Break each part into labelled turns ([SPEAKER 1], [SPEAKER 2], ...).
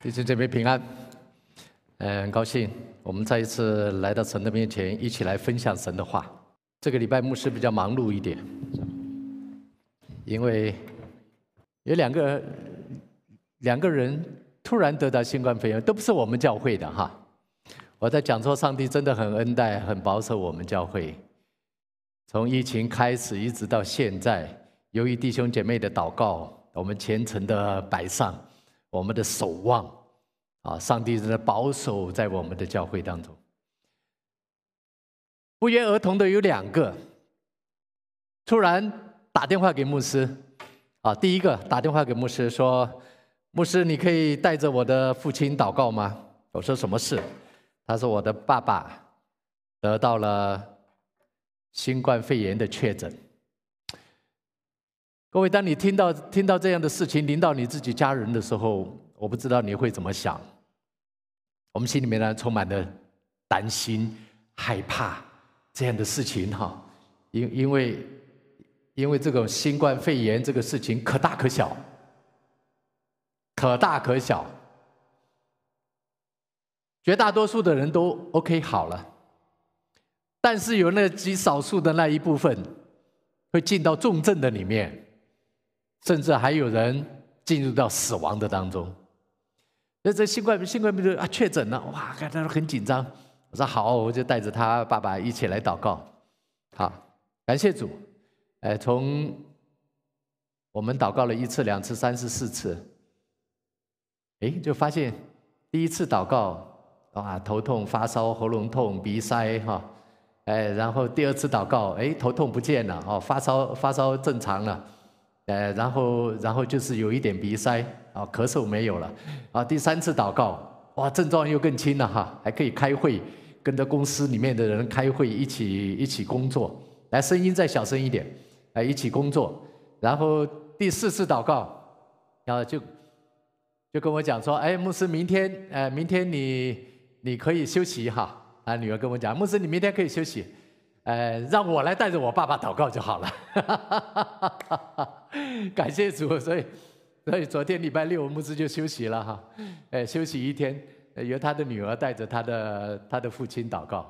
[SPEAKER 1] 弟兄姐妹平安，嗯，很高兴我们再一次来到神的面前，一起来分享神的话。这个礼拜牧师比较忙碌一点，因为有两个两个人突然得到新冠肺炎，都不是我们教会的哈。我在讲说，上帝真的很恩待、很保守我们教会。从疫情开始一直到现在，由于弟兄姐妹的祷告，我们虔诚的摆上。我们的守望，啊，上帝的保守在我们的教会当中。不约而同的有两个，突然打电话给牧师，啊，第一个打电话给牧师说：“牧师，你可以带着我的父亲祷告吗？”我说：“什么事？”他说：“我的爸爸得到了新冠肺炎的确诊。”各位，当你听到听到这样的事情临到你自己家人的时候，我不知道你会怎么想。我们心里面呢充满了担心、害怕这样的事情哈，因因为因为这种新冠肺炎这个事情可大可小，可大可小，绝大多数的人都 OK 好了，但是有那极少数的那一部分会进到重症的里面。甚至还有人进入到死亡的当中。那这新冠新冠病毒啊确诊了，哇，大家都很紧张。我说好，我就带着他爸爸一起来祷告。好，感谢主。哎，从我们祷告了一次、两次、三次、四次，哎，就发现第一次祷告啊，头痛、发烧、喉咙痛、鼻塞哈，哎，然后第二次祷告，哎，头痛不见了，哦，发烧发烧正常了。呃，然后，然后就是有一点鼻塞，啊，咳嗽没有了，啊，第三次祷告，哇，症状又更轻了哈，还可以开会，跟着公司里面的人开会，一起一起工作，来，声音再小声一点，来，一起工作，然后第四次祷告，然后就就跟我讲说，哎，牧师，明天，呃，明天你你可以休息哈，啊，女儿跟我讲，牧师，你明天可以休息。呃，让我来带着我爸爸祷告就好了。感谢主，所以所以昨天礼拜六牧师就休息了哈，哎，休息一天，由他的女儿带着他的他的父亲祷告，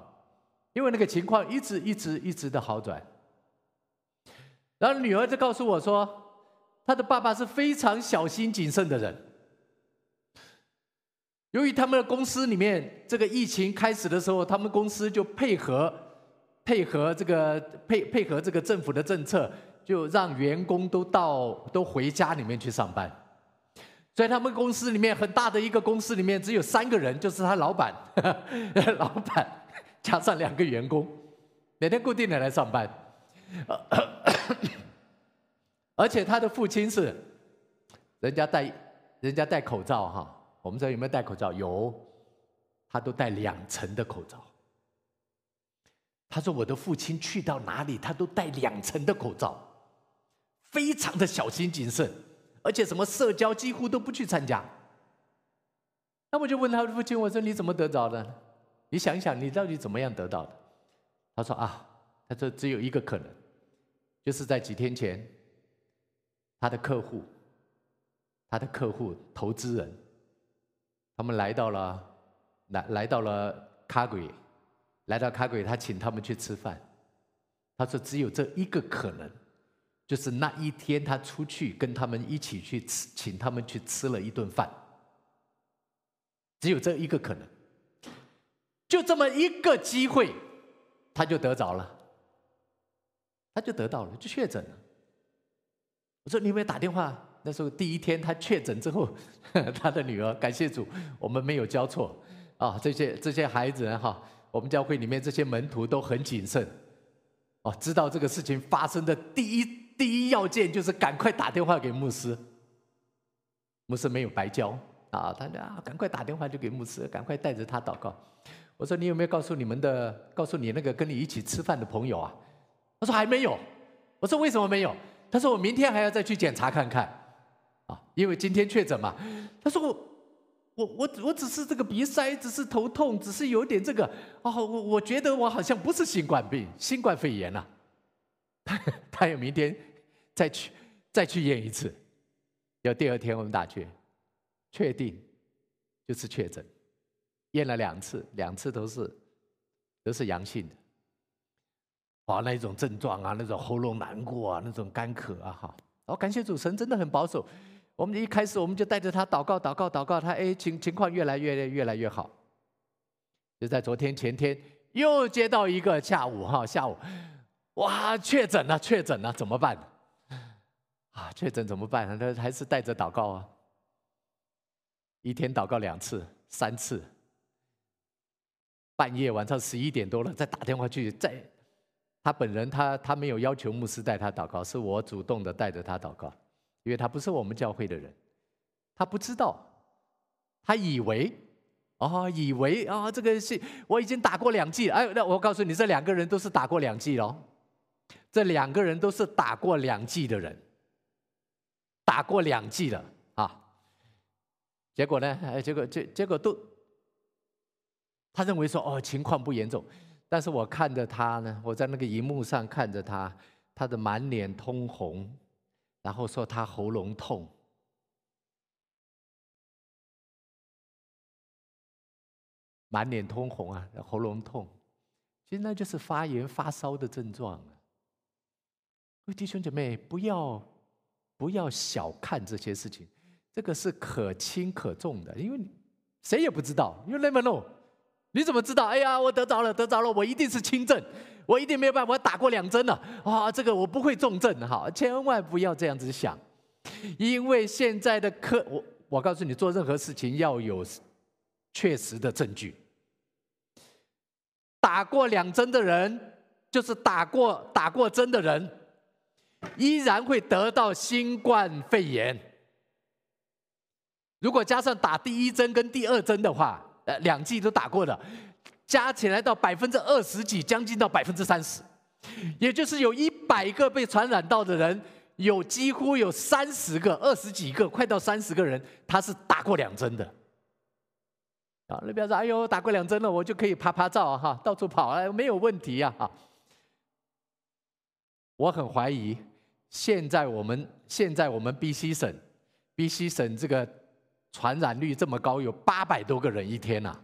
[SPEAKER 1] 因为那个情况一直一直一直的好转。然后女儿就告诉我说，他的爸爸是非常小心谨慎的人，由于他们的公司里面这个疫情开始的时候，他们公司就配合。配合这个配配合这个政府的政策，就让员工都到都回家里面去上班。所以他们公司里面很大的一个公司里面只有三个人，就是他老板，老板加上两个员工，每天固定的来上班。而且他的父亲是，人家戴人家戴口罩哈，我们这有没有戴口罩？有，他都戴两层的口罩。他说：“我的父亲去到哪里，他都戴两层的口罩，非常的小心谨慎，而且什么社交几乎都不去参加。”那我就问他父亲：“我说你怎么得着的？你想想，你到底怎么样得到的？”他说：“啊，他说只有一个可能，就是在几天前，他的客户，他的客户投资人，他们来到了来来到了卡鬼。”来到卡鬼，他请他们去吃饭。他说：“只有这一个可能，就是那一天他出去跟他们一起去吃，请他们去吃了一顿饭。只有这一个可能，就这么一个机会，他就得着了，他就得到了，就确诊了。我说：你有没有打电话？那时候第一天他确诊之后，他的女儿，感谢主，我们没有交错啊。这些这些孩子哈。”我们教会里面这些门徒都很谨慎，哦，知道这个事情发生的第一第一要件就是赶快打电话给牧师。牧师没有白教啊，他啊，赶快打电话就给牧师，赶快带着他祷告。我说你有没有告诉你们的，告诉你那个跟你一起吃饭的朋友啊？他说还没有。我说为什么没有？他说我明天还要再去检查看看，啊，因为今天确诊嘛。他说我。我我我只是这个鼻塞，只是头痛，只是有点这个哦，我我觉得我好像不是新冠病，新冠肺炎 呐。他有明天再去再去验一次，要第二天我们打去，确定就是确诊，验了两次，两次都是都是阳性的。哇，那一种症状啊，那种喉咙难过啊，那种干咳啊，哈，哦，感谢主神真的很保守。我们一开始我们就带着他祷告，祷告，祷告，他哎情情况越来越越来越好。就在昨天前天又接到一个下午哈下午，哇确诊了确诊了怎么办？啊确诊怎么办？他还是带着祷告啊，一天祷告两次三次，半夜晚上十一点多了再打电话去再。他本人，他他没有要求牧师带他祷告，是我主动的带着他祷告，因为他不是我们教会的人，他不知道，他以为，哦，以为啊，这个是我已经打过两剂，哎，那我告诉你，这两个人都是打过两剂喽，这两个人都是打过两剂的人，打过两剂了啊，结果呢，哎，结果结结果都，他认为说，哦，情况不严重。但是我看着他呢，我在那个荧幕上看着他，他的满脸通红，然后说他喉咙痛，满脸通红啊，喉咙痛，其实那就是发炎发烧的症状啊。各位弟兄姐妹，不要不要小看这些事情，这个是可轻可重的，因为谁也不知道，you never know。你怎么知道？哎呀，我得着了，得着了，我一定是轻症，我一定没有办法，我打过两针了，哇，这个我不会重症，哈，千万不要这样子想，因为现在的科，我我告诉你，做任何事情要有确实的证据。打过两针的人，就是打过打过针的人，依然会得到新冠肺炎。如果加上打第一针跟第二针的话。呃，两剂都打过的，加起来到百分之二十几，将近到百分之三十，也就是有一百个被传染到的人，有几乎有三十个、二十几个，快到三十个人，他是打过两针的。啊，那边说，哎呦，打过两针了，我就可以拍拍照哈，到处跑，哎，没有问题呀，哈。我很怀疑，现在我们现在我们 B C 省，B C 省这个。传染率这么高，有八百多个人一天呐，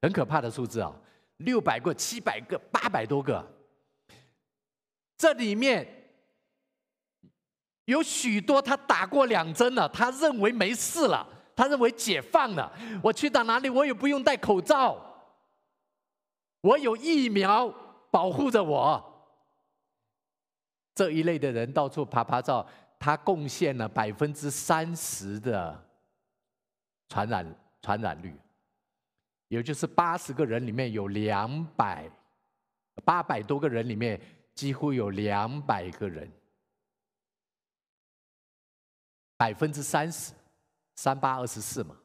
[SPEAKER 1] 很可怕的数字啊！六百个、七百个、八百多个，这里面有许多他打过两针了，他认为没事了，他认为解放了。我去到哪里，我也不用戴口罩，我有疫苗保护着我。这一类的人到处拍拍照，他贡献了百分之三十的。传染传染率，也就是八十个人里面有两百八百多个人里面，几乎有两百个人，百分之三十，三八二十四嘛，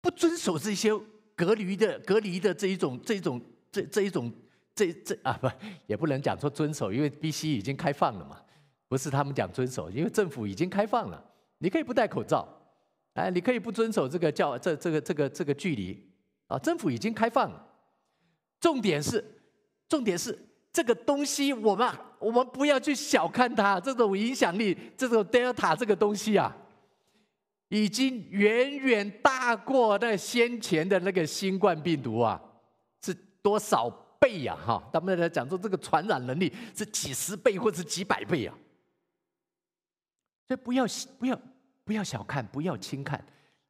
[SPEAKER 1] 不遵守这些隔离的隔离的这一种这一种这这一种这这啊不也不能讲说遵守，因为 B C 已经开放了嘛，不是他们讲遵守，因为政府已经开放了。你可以不戴口罩，哎，你可以不遵守这个叫这这个这个这个距离啊，政府已经开放了。重点是，重点是这个东西，我们我们不要去小看它，这种影响力，这种 Delta 这个东西啊，已经远远大过那先前的那个新冠病毒啊，是多少倍呀？哈，他们在讲说这个传染能力是几十倍或者几百倍啊，所以不要不要。不要小看，不要轻看，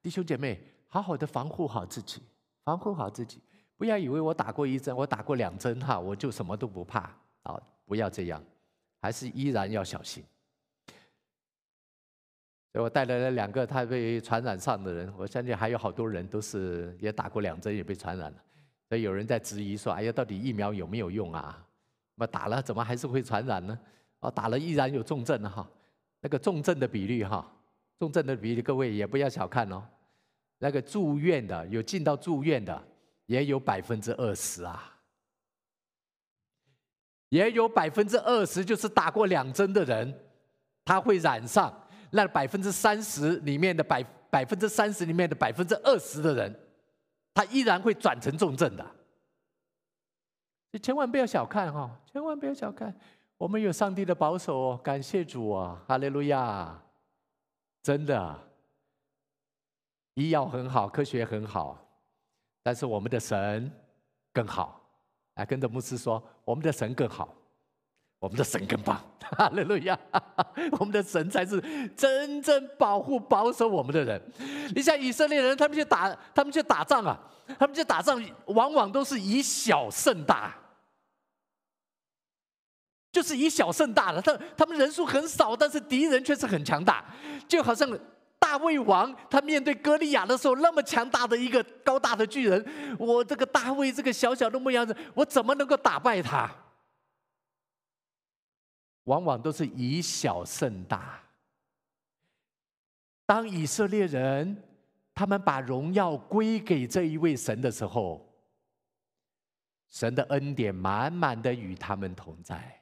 [SPEAKER 1] 弟兄姐妹，好好的防护好自己，防护好自己。不要以为我打过一针，我打过两针哈，我就什么都不怕啊！不要这样，还是依然要小心。所以我带来了两个他被传染上的人，我相信还有好多人都是也打过两针也被传染了。所以有人在质疑说：“哎呀，到底疫苗有没有用啊？那打了怎么还是会传染呢？哦，打了依然有重症哈，那个重症的比率哈。”重症的比例，各位也不要小看哦。那个住院的，有进到住院的，也有百分之二十啊，也有百分之二十，就是打过两针的人，他会染上。那百分之三十里面的百百分之三十里面的百分之二十的人，他依然会转成重症的。你千万不要小看哈，千万不要小看，我们有上帝的保守哦，感谢主啊，哈利路亚。真的，医药很好，科学很好，但是我们的神更好。来跟着牧师说，我们的神更好，我们的神更棒。哈利路亚！我们的神才是真正保护、保守我们的人。你像以色列人，他们去打，他们去打仗啊，他们去打仗，往往都是以小胜大，就是以小胜大的。他他们人数很少，但是敌人却是很强大，就好像。大卫王他面对歌利亚的时候，那么强大的一个高大的巨人，我这个大卫这个小小的牧羊人，我怎么能够打败他？往往都是以小胜大。当以色列人他们把荣耀归给这一位神的时候，神的恩典满满的与他们同在。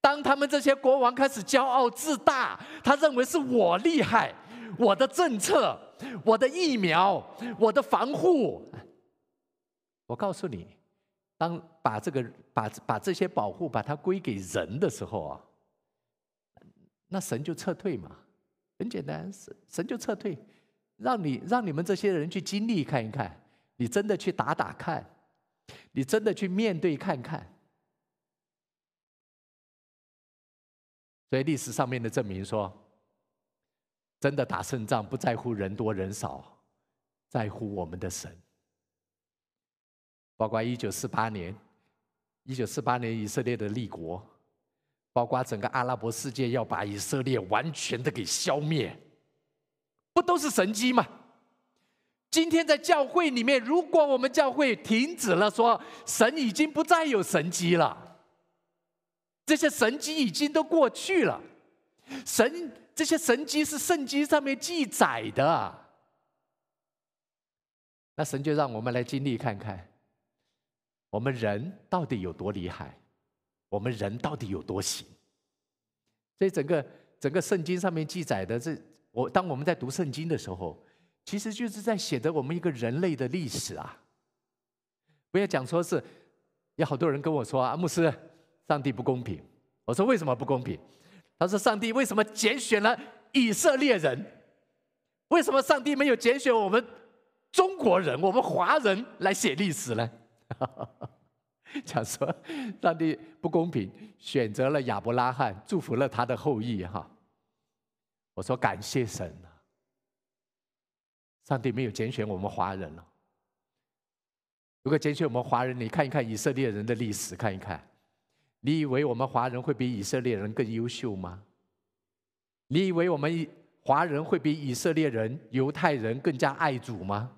[SPEAKER 1] 当他们这些国王开始骄傲自大，他认为是我厉害，我的政策，我的疫苗，我的防护。我告诉你，当把这个把把这些保护把它归给人的时候啊，那神就撤退嘛，很简单，神神就撤退，让你让你们这些人去经历看一看，你真的去打打看，你真的去面对看看。所以历史上面的证明说，真的打胜仗不在乎人多人少，在乎我们的神。包括一九四八年，一九四八年以色列的立国，包括整个阿拉伯世界要把以色列完全的给消灭，不都是神机吗？今天在教会里面，如果我们教会停止了说神已经不再有神机了。这些神迹已经都过去了，神这些神迹是圣经上面记载的，那神就让我们来经历看看，我们人到底有多厉害，我们人到底有多行。所以整个整个圣经上面记载的这，我当我们在读圣经的时候，其实就是在写着我们一个人类的历史啊。不要讲说是，有好多人跟我说啊，牧师。上帝不公平，我说为什么不公平？他说上帝为什么拣选了以色列人？为什么上帝没有拣选我们中国人、我们华人来写历史呢？讲说上帝不公平，选择了亚伯拉罕，祝福了他的后裔。哈，我说感谢神啊！上帝没有拣选我们华人了。如果拣选我们华人，你看一看以色列人的历史，看一看。你以为我们华人会比以色列人更优秀吗？你以为我们华人会比以色列人、犹太人更加爱主吗？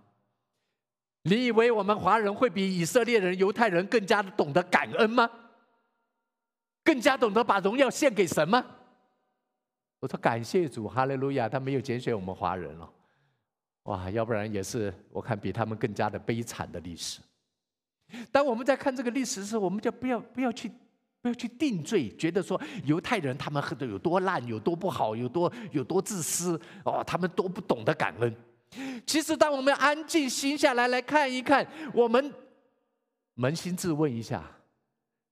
[SPEAKER 1] 你以为我们华人会比以色列人、犹太人更加懂得感恩吗？更加懂得把荣耀献给神吗？我说感谢主，哈利路亚！他没有拣选我们华人了，哇，要不然也是我看比他们更加的悲惨的历史。当我们在看这个历史的时候，我们就不要不要去。不要去定罪，觉得说犹太人他们喝的有多烂，有多不好，有多有多自私哦，他们都不懂得感恩。其实，当我们安静心下来来看一看，我们扪心自问一下：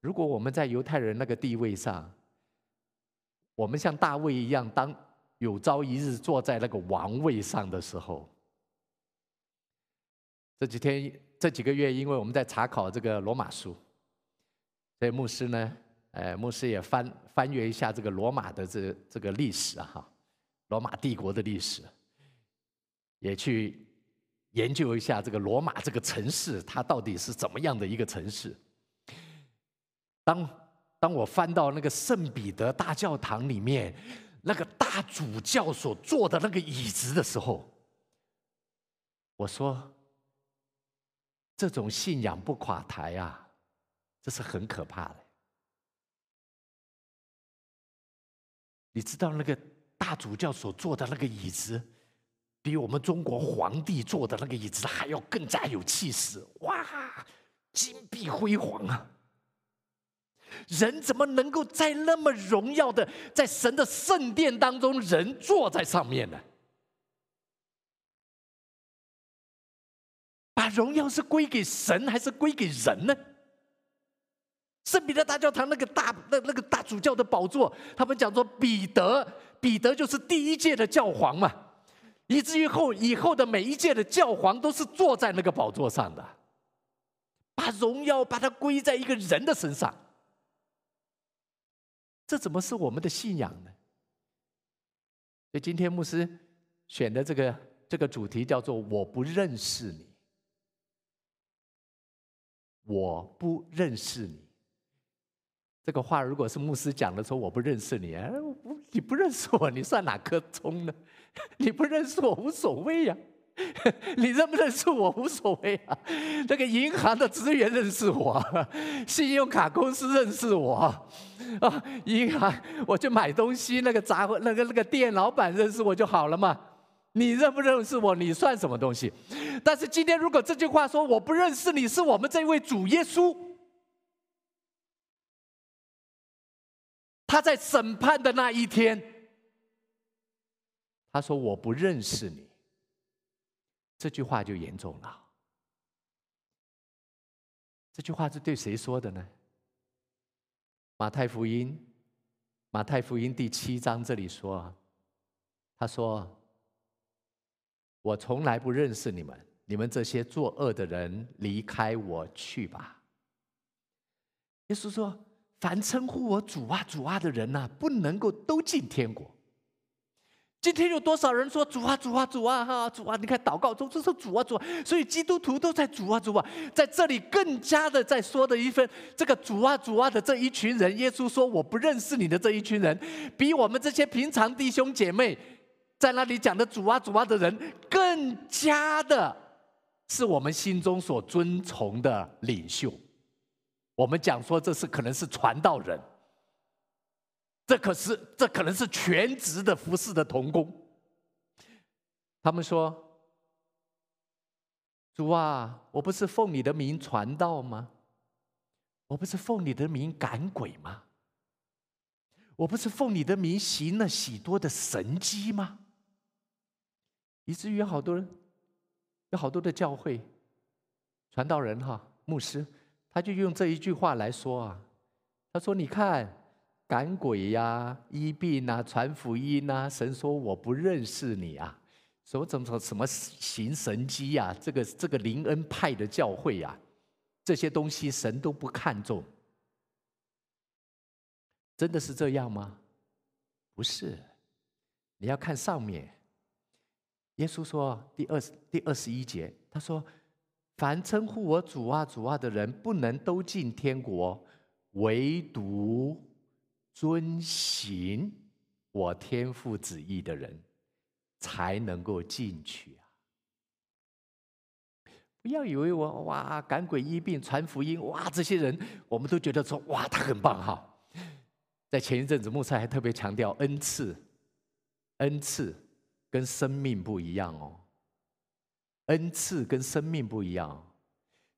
[SPEAKER 1] 如果我们在犹太人那个地位上，我们像大卫一样，当有朝一日坐在那个王位上的时候，这几天这几个月，因为我们在查考这个罗马书。所以牧师呢，呃，牧师也翻翻阅一下这个罗马的这这个历史哈，罗马帝国的历史，也去研究一下这个罗马这个城市，它到底是怎么样的一个城市。当当我翻到那个圣彼得大教堂里面那个大主教所坐的那个椅子的时候，我说，这种信仰不垮台啊。这是很可怕的。你知道那个大主教所坐的那个椅子，比我们中国皇帝坐的那个椅子还要更加有气势，哇，金碧辉煌啊！人怎么能够在那么荣耀的在神的圣殿当中，人坐在上面呢？把荣耀是归给神还是归给人呢？圣彼得大教堂那个大那那个大主教的宝座，他们讲说彼得，彼得就是第一届的教皇嘛。以至于后以后的每一届的教皇都是坐在那个宝座上的，把荣耀把它归在一个人的身上。这怎么是我们的信仰呢？所以今天牧师选的这个这个主题叫做“我不认识你”，我不认识你。这个话如果是牧师讲的，说我不认识你，哎，你不认识我，你算哪颗葱呢？你不认识我无所谓呀，你认不认识我无所谓啊。那个银行的职员认识我，信用卡公司认识我，啊，银行我去买东西，那个杂货那个那个店老板认识我就好了嘛。你认不认识我，你算什么东西？但是今天如果这句话说我不认识你，是我们这位主耶稣。他在审判的那一天，他说：“我不认识你。”这句话就严重了。这句话是对谁说的呢？马太福音，马太福音第七章这里说：“他说，我从来不认识你们，你们这些作恶的人，离开我去吧。”耶稣说。凡称呼我主啊主啊的人呐，不能够都进天国。今天有多少人说主啊主啊主啊哈主啊？你看祷告中这是主啊主啊，所以基督徒都在主啊主啊。在这里更加的在说的一份这个主啊主啊的这一群人，耶稣说我不认识你的这一群人，比我们这些平常弟兄姐妹在那里讲的主啊主啊的人，更加的是我们心中所尊崇的领袖。我们讲说这是可能是传道人，这可是这可能是全职的服侍的童工。他们说：“主啊，我不是奉你的名传道吗？我不是奉你的名赶鬼吗？我不是奉你的名行了许多的神迹吗？”以至于好多人，有好多的教会传道人哈牧师。他就用这一句话来说啊，他说：“你看，赶鬼呀、医病啊、传福音啊，神说我不认识你啊，什么怎么什么行神迹呀？这个这个灵恩派的教会呀，这些东西神都不看重，真的是这样吗？不是，你要看上面，耶稣说第二十第二十一节，他说。”凡称呼我主啊主啊的人，不能都进天国，唯独遵行我天父旨意的人，才能够进去啊！不要以为我哇赶鬼医病传福音哇，这些人我们都觉得说哇他很棒哈。在前一阵子，牧师还特别强调恩赐，恩赐跟生命不一样哦。恩赐跟生命不一样，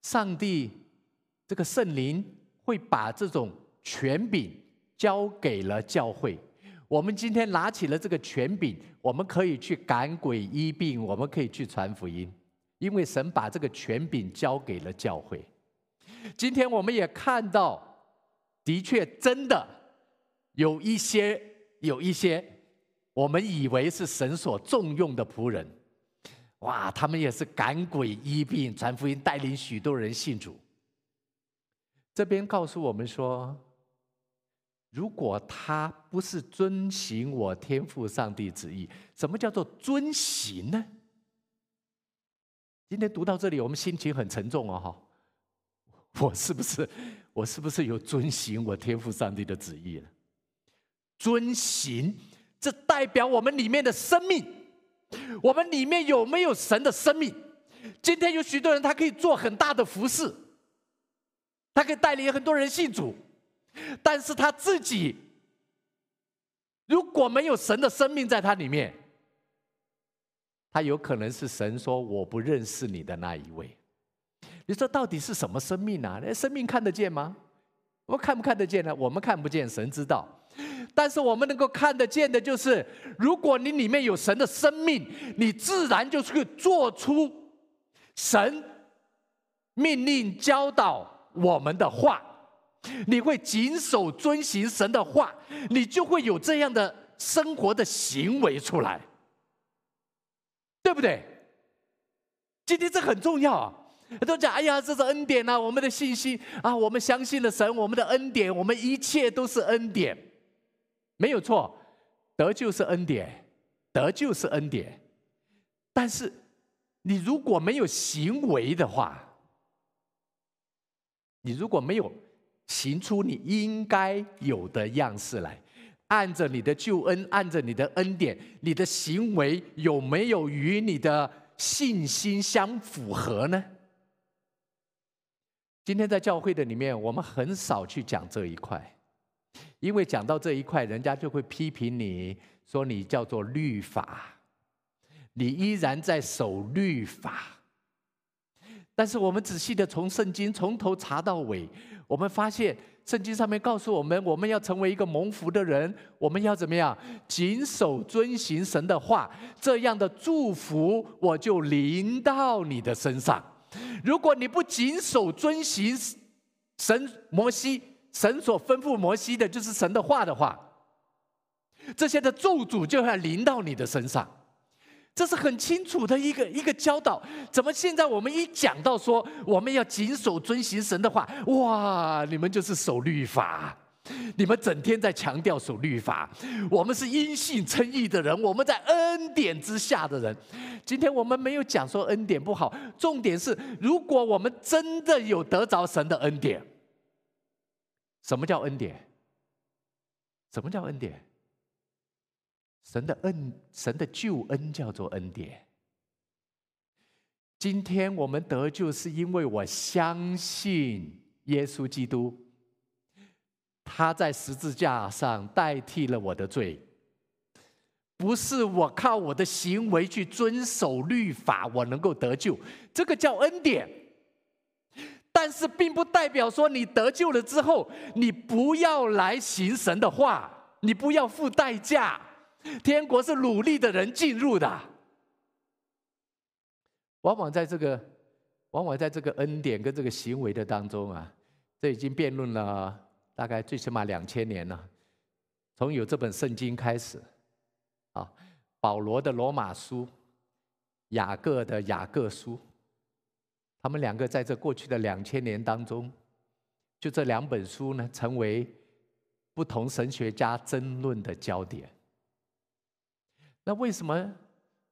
[SPEAKER 1] 上帝这个圣灵会把这种权柄交给了教会。我们今天拿起了这个权柄，我们可以去赶鬼医病，我们可以去传福音，因为神把这个权柄交给了教会。今天我们也看到，的确真的有一些有一些我们以为是神所重用的仆人。哇，他们也是赶鬼医病、传福音，带领许多人信主。这边告诉我们说，如果他不是遵行我天父上帝旨意，什么叫做遵行呢？今天读到这里，我们心情很沉重哦，哈，我是不是我是不是有遵行我天父上帝的旨意了？遵行，这代表我们里面的生命。我们里面有没有神的生命？今天有许多人，他可以做很大的服饰，他可以带领很多人信主，但是他自己如果没有神的生命在他里面，他有可能是神说我不认识你的那一位。你说到底是什么生命啊？那生命看得见吗？我们看不看得见呢？我们看不见，神知道。但是我们能够看得见的，就是如果你里面有神的生命，你自然就是做出神命令教导我们的话，你会谨守遵行神的话，你就会有这样的生活的行为出来。对不对？今天这很重要啊。都讲，哎呀，这是恩典呐，我们的信心啊，我们相信了神，我们的恩典，我们一切都是恩典，没有错，得救是恩典，得救是恩典。但是你如果没有行为的话，你如果没有行出你应该有的样式来，按着你的救恩，按着你的恩典，你的行为有没有与你的信心相符合呢？今天在教会的里面，我们很少去讲这一块，因为讲到这一块，人家就会批评你说你叫做律法，你依然在守律法。但是我们仔细的从圣经从头查到尾，我们发现圣经上面告诉我们，我们要成为一个蒙福的人，我们要怎么样？谨守遵行神的话，这样的祝福我就临到你的身上。如果你不谨守遵行神摩西神所吩咐摩西的，就是神的话的话，这些的咒诅就要临到你的身上。这是很清楚的一个一个教导，怎么现在我们一讲到说我们要谨守遵行神的话，哇，你们就是守律法，你们整天在强调守律法，我们是因信称义的人，我们在恩典之下的人。今天我们没有讲说恩典不好，重点是如果我们真的有得着神的恩典，什么叫恩典？什么叫恩典？神的恩，神的救恩叫做恩典。今天我们得救，是因为我相信耶稣基督，他在十字架上代替了我的罪，不是我靠我的行为去遵守律法，我能够得救，这个叫恩典。但是并不代表说你得救了之后，你不要来行神的话，你不要付代价。天国是努力的人进入的，往往在这个，往往在这个恩典跟这个行为的当中啊，这已经辩论了大概最起码两千年了，从有这本圣经开始，啊，保罗的罗马书，雅各的雅各书，他们两个在这过去的两千年当中，就这两本书呢，成为不同神学家争论的焦点。那为什么？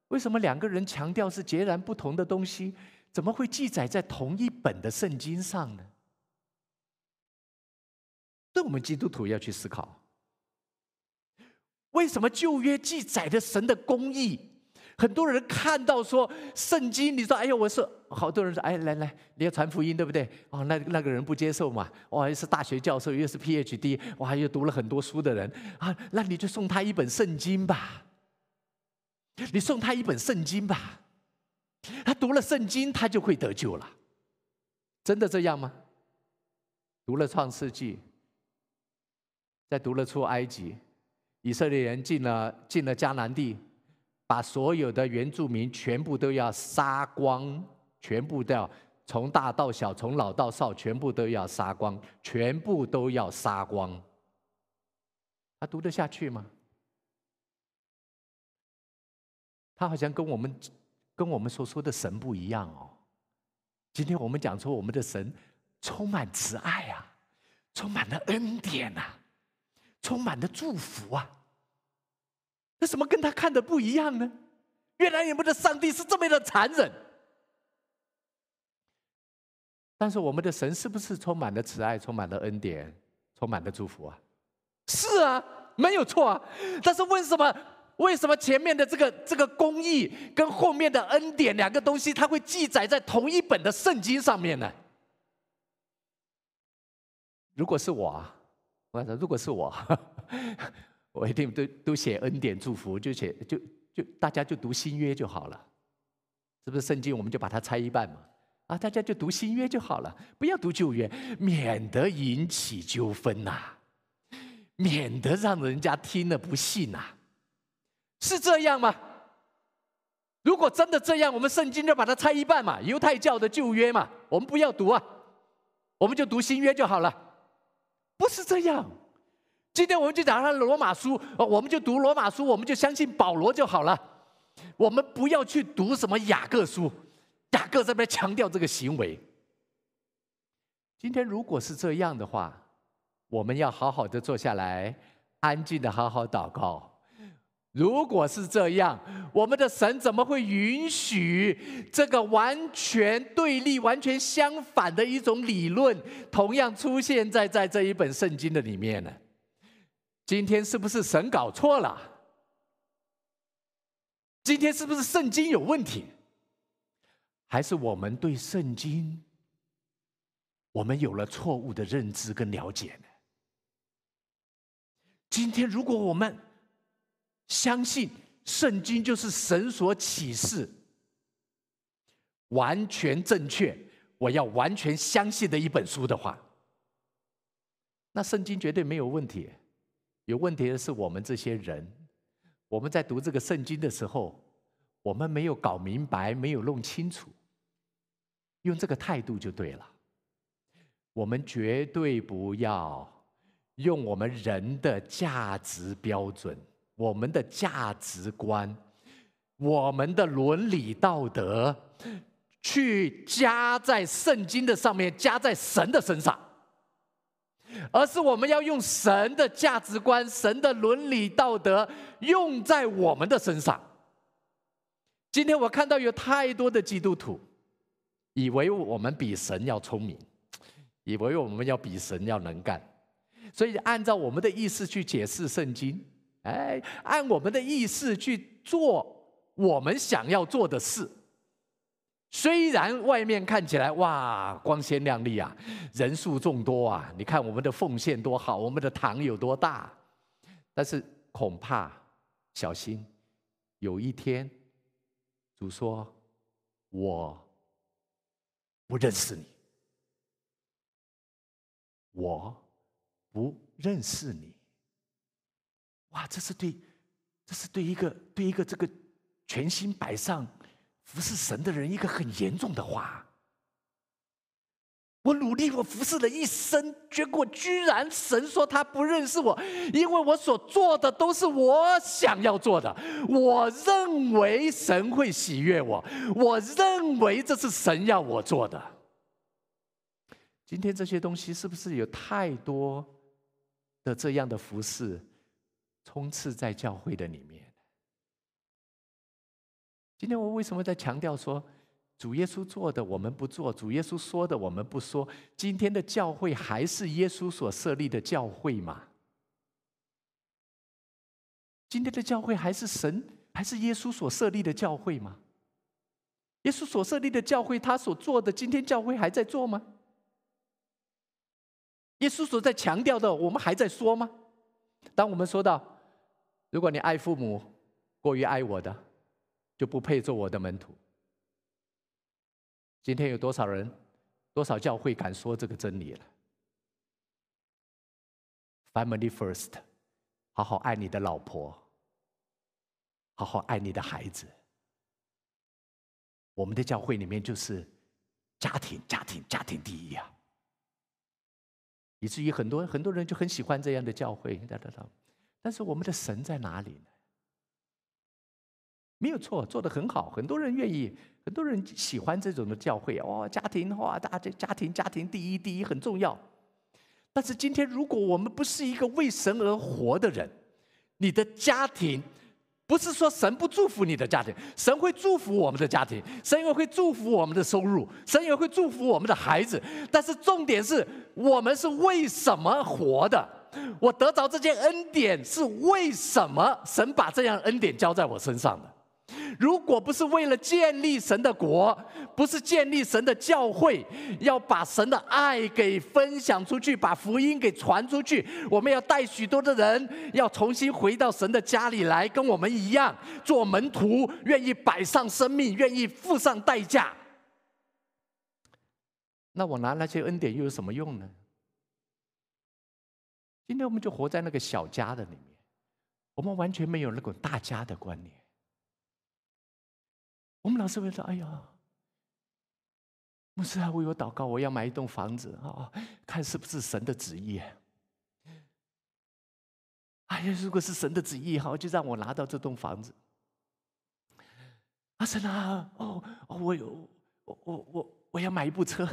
[SPEAKER 1] 为什么两个人强调是截然不同的东西，怎么会记载在同一本的圣经上呢？这我们基督徒要去思考。为什么旧约记载的神的公义，很多人看到说圣经，你说哎呦，我是好多人说哎，来来，你要传福音对不对？哦，那那个人不接受嘛？哇，又是大学教授，又是 PhD，哇，又读了很多书的人啊，那你就送他一本圣经吧。你送他一本圣经吧，他读了圣经，他就会得救了。真的这样吗？读了创世纪，再读了出埃及，以色列人进了进了迦南地，把所有的原住民全部都要杀光，全部都要从大到小，从老到少，全部都要杀光，全部都要杀光。他读得下去吗？他好像跟我们跟我们所说的神不一样哦。今天我们讲说我们的神充满慈爱啊，充满了恩典呐，充满了祝福啊。那怎么跟他看的不一样呢？原来你们的上帝是这么的残忍。但是我们的神是不是充满了慈爱，充满了恩典，充满了祝福啊？是啊，没有错啊。但是为什么？为什么前面的这个这个公义跟后面的恩典两个东西，它会记载在同一本的圣经上面呢？如果是我，我说如果是我，我一定都都写恩典祝福，就写就就大家就读新约就好了，是不是？圣经我们就把它拆一半嘛，啊，大家就读新约就好了，不要读旧约，免得引起纠纷呐，免得让人家听了不信呐。是这样吗？如果真的这样，我们圣经就把它拆一半嘛，犹太教的旧约嘛，我们不要读啊，我们就读新约就好了。不是这样，今天我们就讲他罗马书，我们就读罗马书，我们就相信保罗就好了。我们不要去读什么雅各书，雅各这边强调这个行为。今天如果是这样的话，我们要好好的坐下来，安静的好好祷告。如果是这样，我们的神怎么会允许这个完全对立、完全相反的一种理论，同样出现在在这一本圣经的里面呢？今天是不是神搞错了？今天是不是圣经有问题？还是我们对圣经，我们有了错误的认知跟了解呢？今天如果我们，相信圣经就是神所启示，完全正确。我要完全相信的一本书的话，那圣经绝对没有问题。有问题的是我们这些人，我们在读这个圣经的时候，我们没有搞明白，没有弄清楚，用这个态度就对了。我们绝对不要用我们人的价值标准。我们的价值观，我们的伦理道德，去加在圣经的上面，加在神的身上，而是我们要用神的价值观、神的伦理道德用在我们的身上。今天我看到有太多的基督徒，以为我们比神要聪明，以为我们要比神要能干，所以按照我们的意思去解释圣经。哎，按我们的意思去做我们想要做的事。虽然外面看起来哇光鲜亮丽啊，人数众多啊，你看我们的奉献多好，我们的堂有多大，但是恐怕小心，有一天主说：“我不认识你，我不认识你。”哇，这是对，这是对一个对一个这个全心摆上服侍神的人一个很严重的话。我努力，我服侍了一生，结果居然神说他不认识我，因为我所做的都是我想要做的。我认为神会喜悦我，我认为这是神要我做的。今天这些东西是不是有太多的这样的服饰？充斥在教会的里面。今天我为什么在强调说，主耶稣做的我们不做，主耶稣说的我们不说？今天的教会还是耶稣所设立的教会吗？今天的教会还是神，还是耶稣所设立的教会吗？耶稣所设立的教会，他所做的，今天教会还在做吗？耶稣所在强调的，我们还在说吗？当我们说到，如果你爱父母过于爱我的，就不配做我的门徒。今天有多少人、多少教会敢说这个真理了？Family first，好好爱你的老婆，好好爱你的孩子。我们的教会里面就是家庭、家庭、家庭第一啊！以至于很多很多人就很喜欢这样的教会，哒哒哒。但是我们的神在哪里呢？没有错，做的很好，很多人愿意，很多人喜欢这种的教会哦，家庭哇，大家家庭家庭第一，第一很重要。但是今天，如果我们不是一个为神而活的人，你的家庭。不是说神不祝福你的家庭，神会祝福我们的家庭，神也会祝福我们的收入，神也会祝福我们的孩子。但是重点是我们是为什么活的？我得着这件恩典是为什么？神把这样恩典交在我身上的。如果不是为了建立神的国，不是建立神的教会，要把神的爱给分享出去，把福音给传出去，我们要带许多的人，要重新回到神的家里来，跟我们一样做门徒，愿意摆上生命，愿意付上代价。那我拿那些恩典又有什么用呢？今天我们就活在那个小家的里面，我们完全没有那种大家的观念。我们老师会说：“哎呀，牧师还为我祷告，我要买一栋房子啊，看是不是神的旨意。”哎呀，如果是神的旨意，好，就让我拿到这栋房子。阿，神啊，哦哦，我有我我我我要买一部车，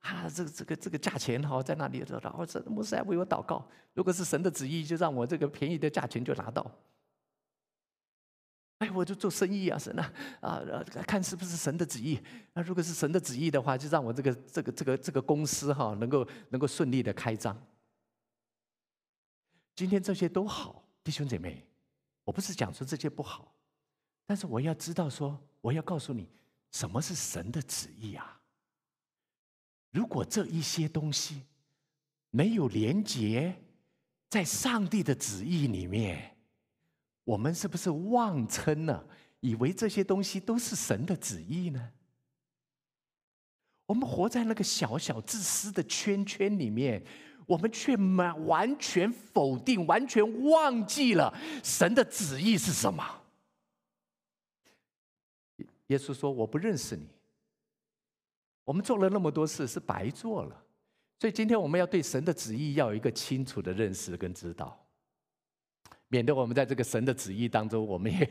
[SPEAKER 1] 啊，这个这个这个价钱哈在那里？然后神牧师为我祷告，如果是神的旨意，就让我这个便宜的价钱就拿到。哎，我就做生意啊，神啊，啊，看是不是神的旨意。那如果是神的旨意的话，就让我这个这个这个这个公司哈，能够能够顺利的开张。今天这些都好，弟兄姐妹，我不是讲说这些不好，但是我要知道说，我要告诉你，什么是神的旨意啊？如果这一些东西没有连结在上帝的旨意里面。我们是不是妄称了，以为这些东西都是神的旨意呢？我们活在那个小小自私的圈圈里面，我们却完完全否定、完全忘记了神的旨意是什么。耶稣说：“我不认识你。”我们做了那么多事是白做了，所以今天我们要对神的旨意要有一个清楚的认识跟知道。免得我们在这个神的旨意当中，我们也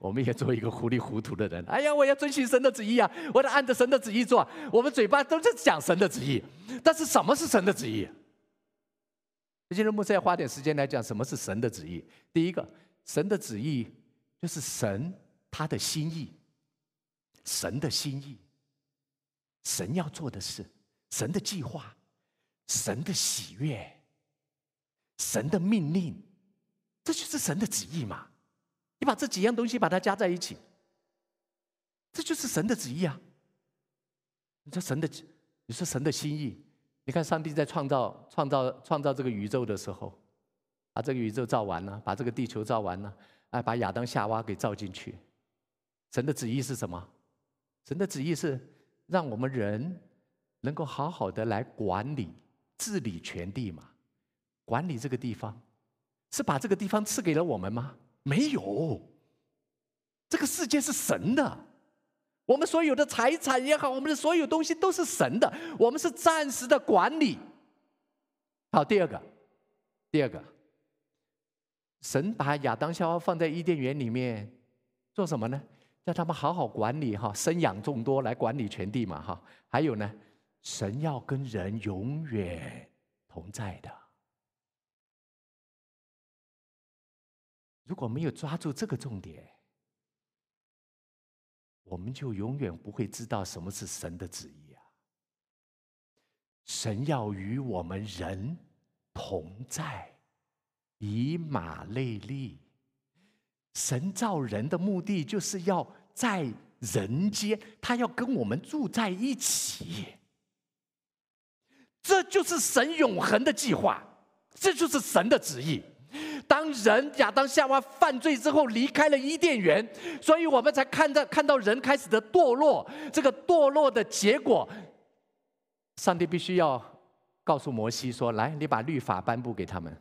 [SPEAKER 1] 我们也做一个糊里糊涂的人。哎呀，我要遵循神的旨意啊！我得按着神的旨意做。我们嘴巴都是讲神的旨意，但是什么是神的旨意？今天牧师要花点时间来讲什么是神的旨意。第一个，神的旨意就是神他的心意，神的心意，神要做的事，神的计划，神的喜悦，神的命令。这就是神的旨意嘛？你把这几样东西把它加在一起，这就是神的旨意啊！你说神的，你说神的心意，你看上帝在创造、创造、创造这个宇宙的时候，把这个宇宙造完了，把这个地球造完了，哎，把亚当夏娃给造进去。神的旨意是什么？神的旨意是让我们人能够好好的来管理、治理全地嘛，管理这个地方。是把这个地方赐给了我们吗？没有，这个世界是神的，我们所有的财产也好，我们的所有东西都是神的，我们是暂时的管理。好，第二个，第二个，神把亚当夏娃放在伊甸园里面做什么呢？叫他们好好管理哈，生养众多来管理全地嘛哈。还有呢，神要跟人永远同在的。如果没有抓住这个重点，我们就永远不会知道什么是神的旨意啊！神要与我们人同在，以马内利。神造人的目的就是要在人间，他要跟我们住在一起。这就是神永恒的计划，这就是神的旨意。当人亚当夏娃犯罪之后离开了伊甸园，所以我们才看到看到人开始的堕落。这个堕落的结果，上帝必须要告诉摩西说：“来，你把律法颁布给他们。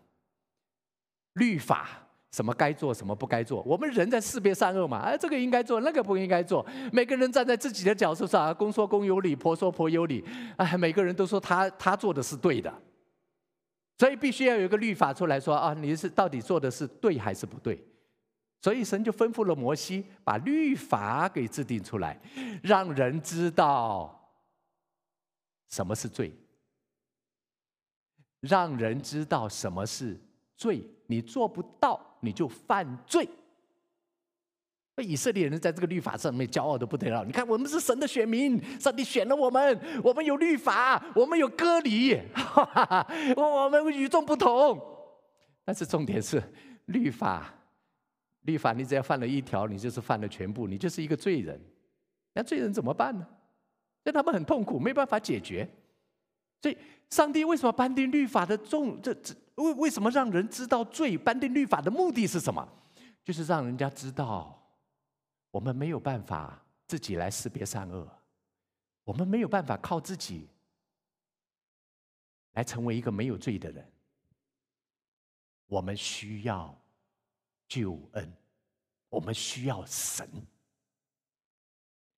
[SPEAKER 1] 律法什么该做，什么不该做。我们人在识别善恶嘛，哎，这个应该做，那个不应该做。每个人站在自己的角色上，公说公有理，婆说婆有理。哎，每个人都说他他做的是对的。”所以必须要有一个律法出来说啊，你是到底做的是对还是不对？所以神就吩咐了摩西，把律法给制定出来，让人知道什么是罪，让人知道什么是罪。你做不到，你就犯罪。以色列人在这个律法上面骄傲的不得了。你看，我们是神的选民，上帝选了我们，我们有律法，我们有割礼，我们与众不同。但是重点是，律法，律法，你只要犯了一条，你就是犯了全部，你就是一个罪人。那罪人怎么办呢？让他们很痛苦，没办法解决。所以，上帝为什么颁定律法的重？这这为为什么让人知道罪？颁定律法的目的是什么？就是让人家知道。我们没有办法自己来识别善恶，我们没有办法靠自己来成为一个没有罪的人。我们需要救恩，我们需要神。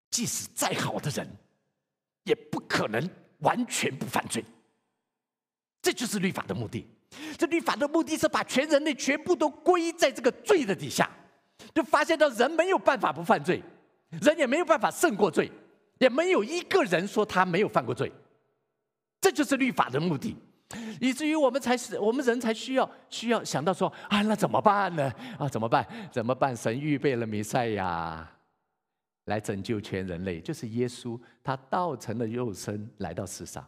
[SPEAKER 1] 即使再好的人，也不可能完全不犯罪。这就是律法的目的。这律法的目的是把全人类全部都归在这个罪的底下。就发现到人没有办法不犯罪，人也没有办法胜过罪，也没有一个人说他没有犯过罪。这就是律法的目的，以至于我们才是我们人才需要需要想到说啊，那怎么办呢？啊，怎么办？怎么办？神预备了弥赛亚来拯救全人类，就是耶稣，他道成了肉身来到世上。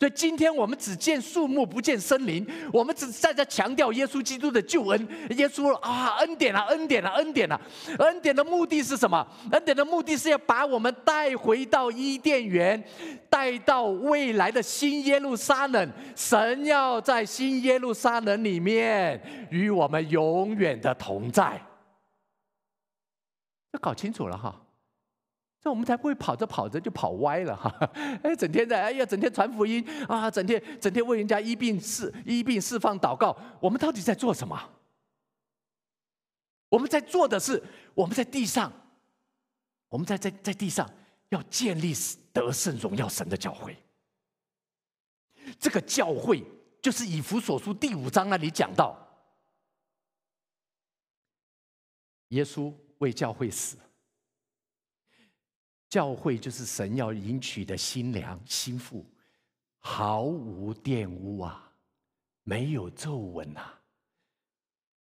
[SPEAKER 1] 所以今天我们只见树木，不见森林。我们只在这强调耶稣基督的救恩。耶稣啊，恩典啊，恩典啊，恩典啊！恩典的目的是什么？恩典的目的是要把我们带回到伊甸园，带到未来的新耶路撒冷。神要在新耶路撒冷里面与我们永远的同在。要搞清楚了哈。那我们才不会跑着跑着就跑歪了哈！哎，整天在哎呀，整天传福音啊，整天整天为人家医病释医病释放祷告，我们到底在做什么？我们在做的是我们在地上，我们在在在地上要建立得胜荣耀神的教会。这个教会就是以弗所书第五章那里讲到，耶稣为教会死。教会就是神要迎娶的新娘新妇，毫无玷污啊，没有皱纹啊。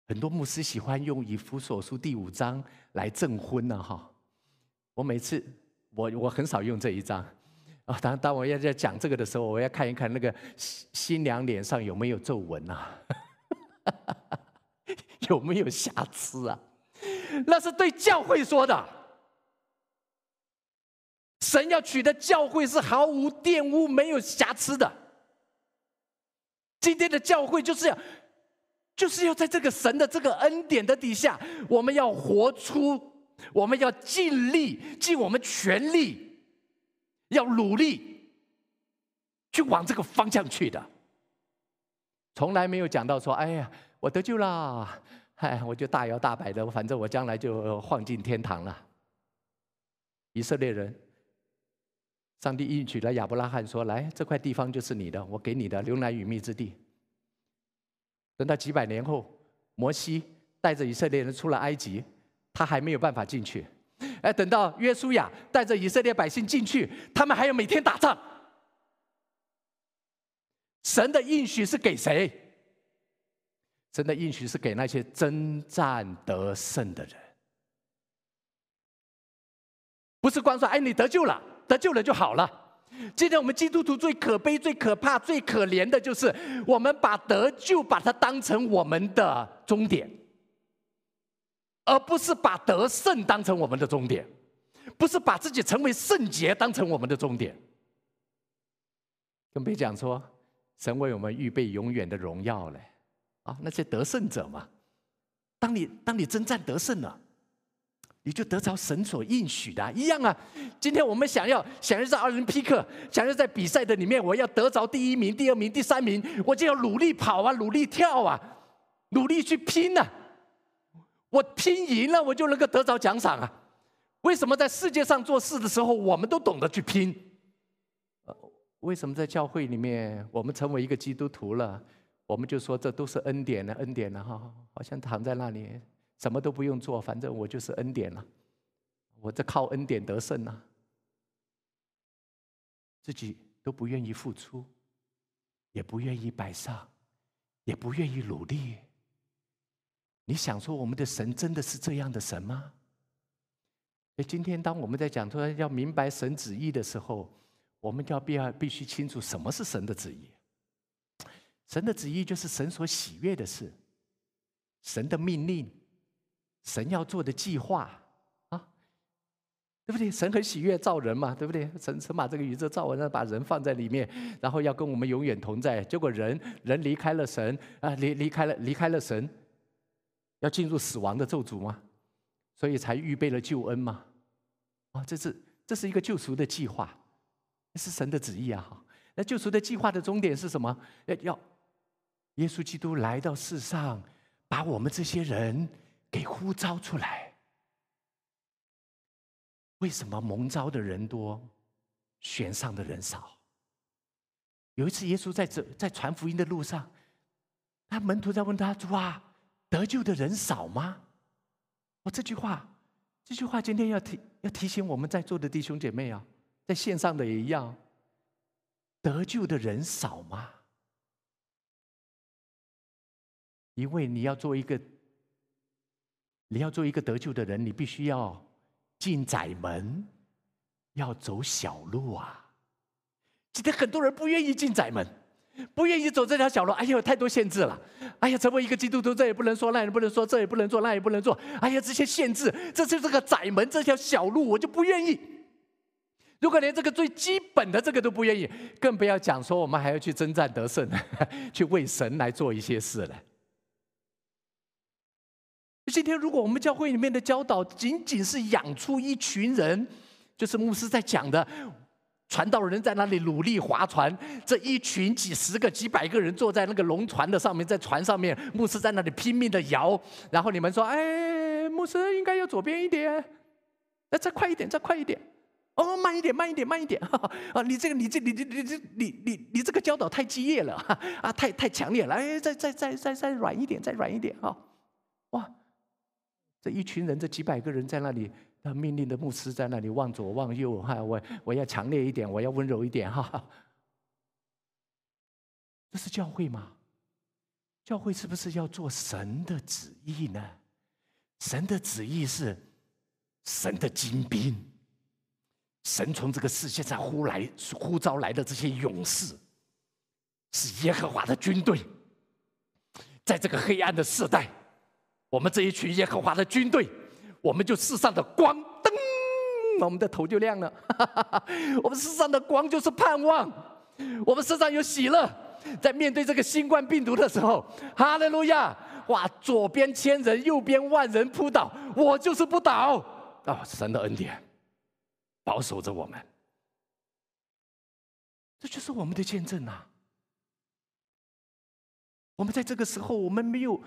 [SPEAKER 1] 很多牧师喜欢用以弗所书第五章来证婚呢，哈。我每次我我很少用这一章啊。当当我要在讲这个的时候，我要看一看那个新新娘脸上有没有皱纹啊，有没有瑕疵啊？那是对教会说的。神要娶的教会是毫无玷污、没有瑕疵的。今天的教会就是要，就是要在这个神的这个恩典的底下，我们要活出，我们要尽力，尽我们全力，要努力，去往这个方向去的。从来没有讲到说，哎呀，我得救了，哎，我就大摇大摆的，反正我将来就晃进天堂了。以色列人。上帝应许了亚伯拉罕说：“来，这块地方就是你的，我给你的牛奶与蜜之地。”等到几百年后，摩西带着以色列人出了埃及，他还没有办法进去。哎，等到约书亚带着以色列百姓进去，他们还要每天打仗。神的应许是给谁？神的应许是给那些征战得胜的人，不是光说：“哎，你得救了。”得救了就好了。今天我们基督徒最可悲、最可怕、最可怜的就是，我们把得救把它当成我们的终点，而不是把得胜当成我们的终点，不是把自己成为圣洁当成我们的终点。更别讲说，神为我们预备永远的荣耀嘞！啊，那些得胜者嘛，当你当你征战得胜了。你就得着神所应许的一样啊！今天我们想要想要在奥林匹克，想要在比赛的里面，我要得着第一名、第二名、第三名，我就要努力跑啊，努力跳啊，努力去拼啊！我拼赢了，我就能够得着奖赏啊！为什么在世界上做事的时候，我们都懂得去拼？为什么在教会里面，我们成为一个基督徒了，我们就说这都是恩典呢？恩典呢？哈，好像躺在那里。什么都不用做，反正我就是恩典了，我这靠恩典得胜啊，自己都不愿意付出，也不愿意摆上，也不愿意努力。你想说我们的神真的是这样的神吗？哎，今天当我们在讲说要明白神旨意的时候，我们就要必要必须清楚什么是神的旨意。神的旨意就是神所喜悦的事，神的命令。神要做的计划啊，对不对？神很喜悦造人嘛，对不对？神神把这个宇宙造完了，把人放在里面，然后要跟我们永远同在。结果人人离开了神啊，离离开了离开了神，要进入死亡的咒诅吗？所以才预备了救恩嘛。啊，这是这是一个救赎的计划，是神的旨意啊。那救赎的计划的终点是什么？要要耶稣基督来到世上，把我们这些人。给呼召出来，为什么蒙召的人多，选上的人少？有一次，耶稣在这在传福音的路上，他门徒在问他：“主啊，得救的人少吗？”我这句话这句话今天要提要提醒我们在座的弟兄姐妹啊，在线上的也一样，得救的人少吗？因为你要做一个，你要做一个得救的人，你必须要进窄门，要走小路啊。今天很多人不愿意进窄门，不愿意走这条小路。哎呀，太多限制了。哎呀，成为一个基督徒，这也不能说，那也不能说，这也不能做，那也不能做。哎呀，这些限制，这就是个窄门，这条小路，我就不愿意。如果连这个最基本的这个都不愿意，更不要讲说我们还要去征战得胜，去为神来做一些事了。今天，如果我们教会里面的教导仅仅是养出一群人，就是牧师在讲的，传道人在那里努力划船，这一群几十个、几百个人坐在那个龙船的上面，在船上面，牧师在那里拼命的摇，然后你们说：“哎，牧师应该要左边一点，那再快一点，再快一点，哦，慢一点，慢一点，慢一点，啊，你这个，你这，你这，你这，你你你这个教导太激烈了，啊，太太强烈了，哎，再再再再再软一点，再软一点，哈，！”这一群人，这几百个人在那里，他命令的牧师在那里望左望右，哈，我我要强烈一点，我要温柔一点，哈。这是教会吗？教会是不是要做神的旨意呢？神的旨意是神的精兵，神从这个世界上呼来呼召来的这些勇士，是耶和华的军队，在这个黑暗的时代。我们这一群耶和华的军队，我们就世上的光，灯，我们的头就亮了。我们世上的光就是盼望，我们身上有喜乐，在面对这个新冠病毒的时候，哈利路亚！哇，左边千人，右边万人扑倒，我就是不倒。啊，神的恩典保守着我们，这就是我们的见证啊！我们在这个时候，我们没有。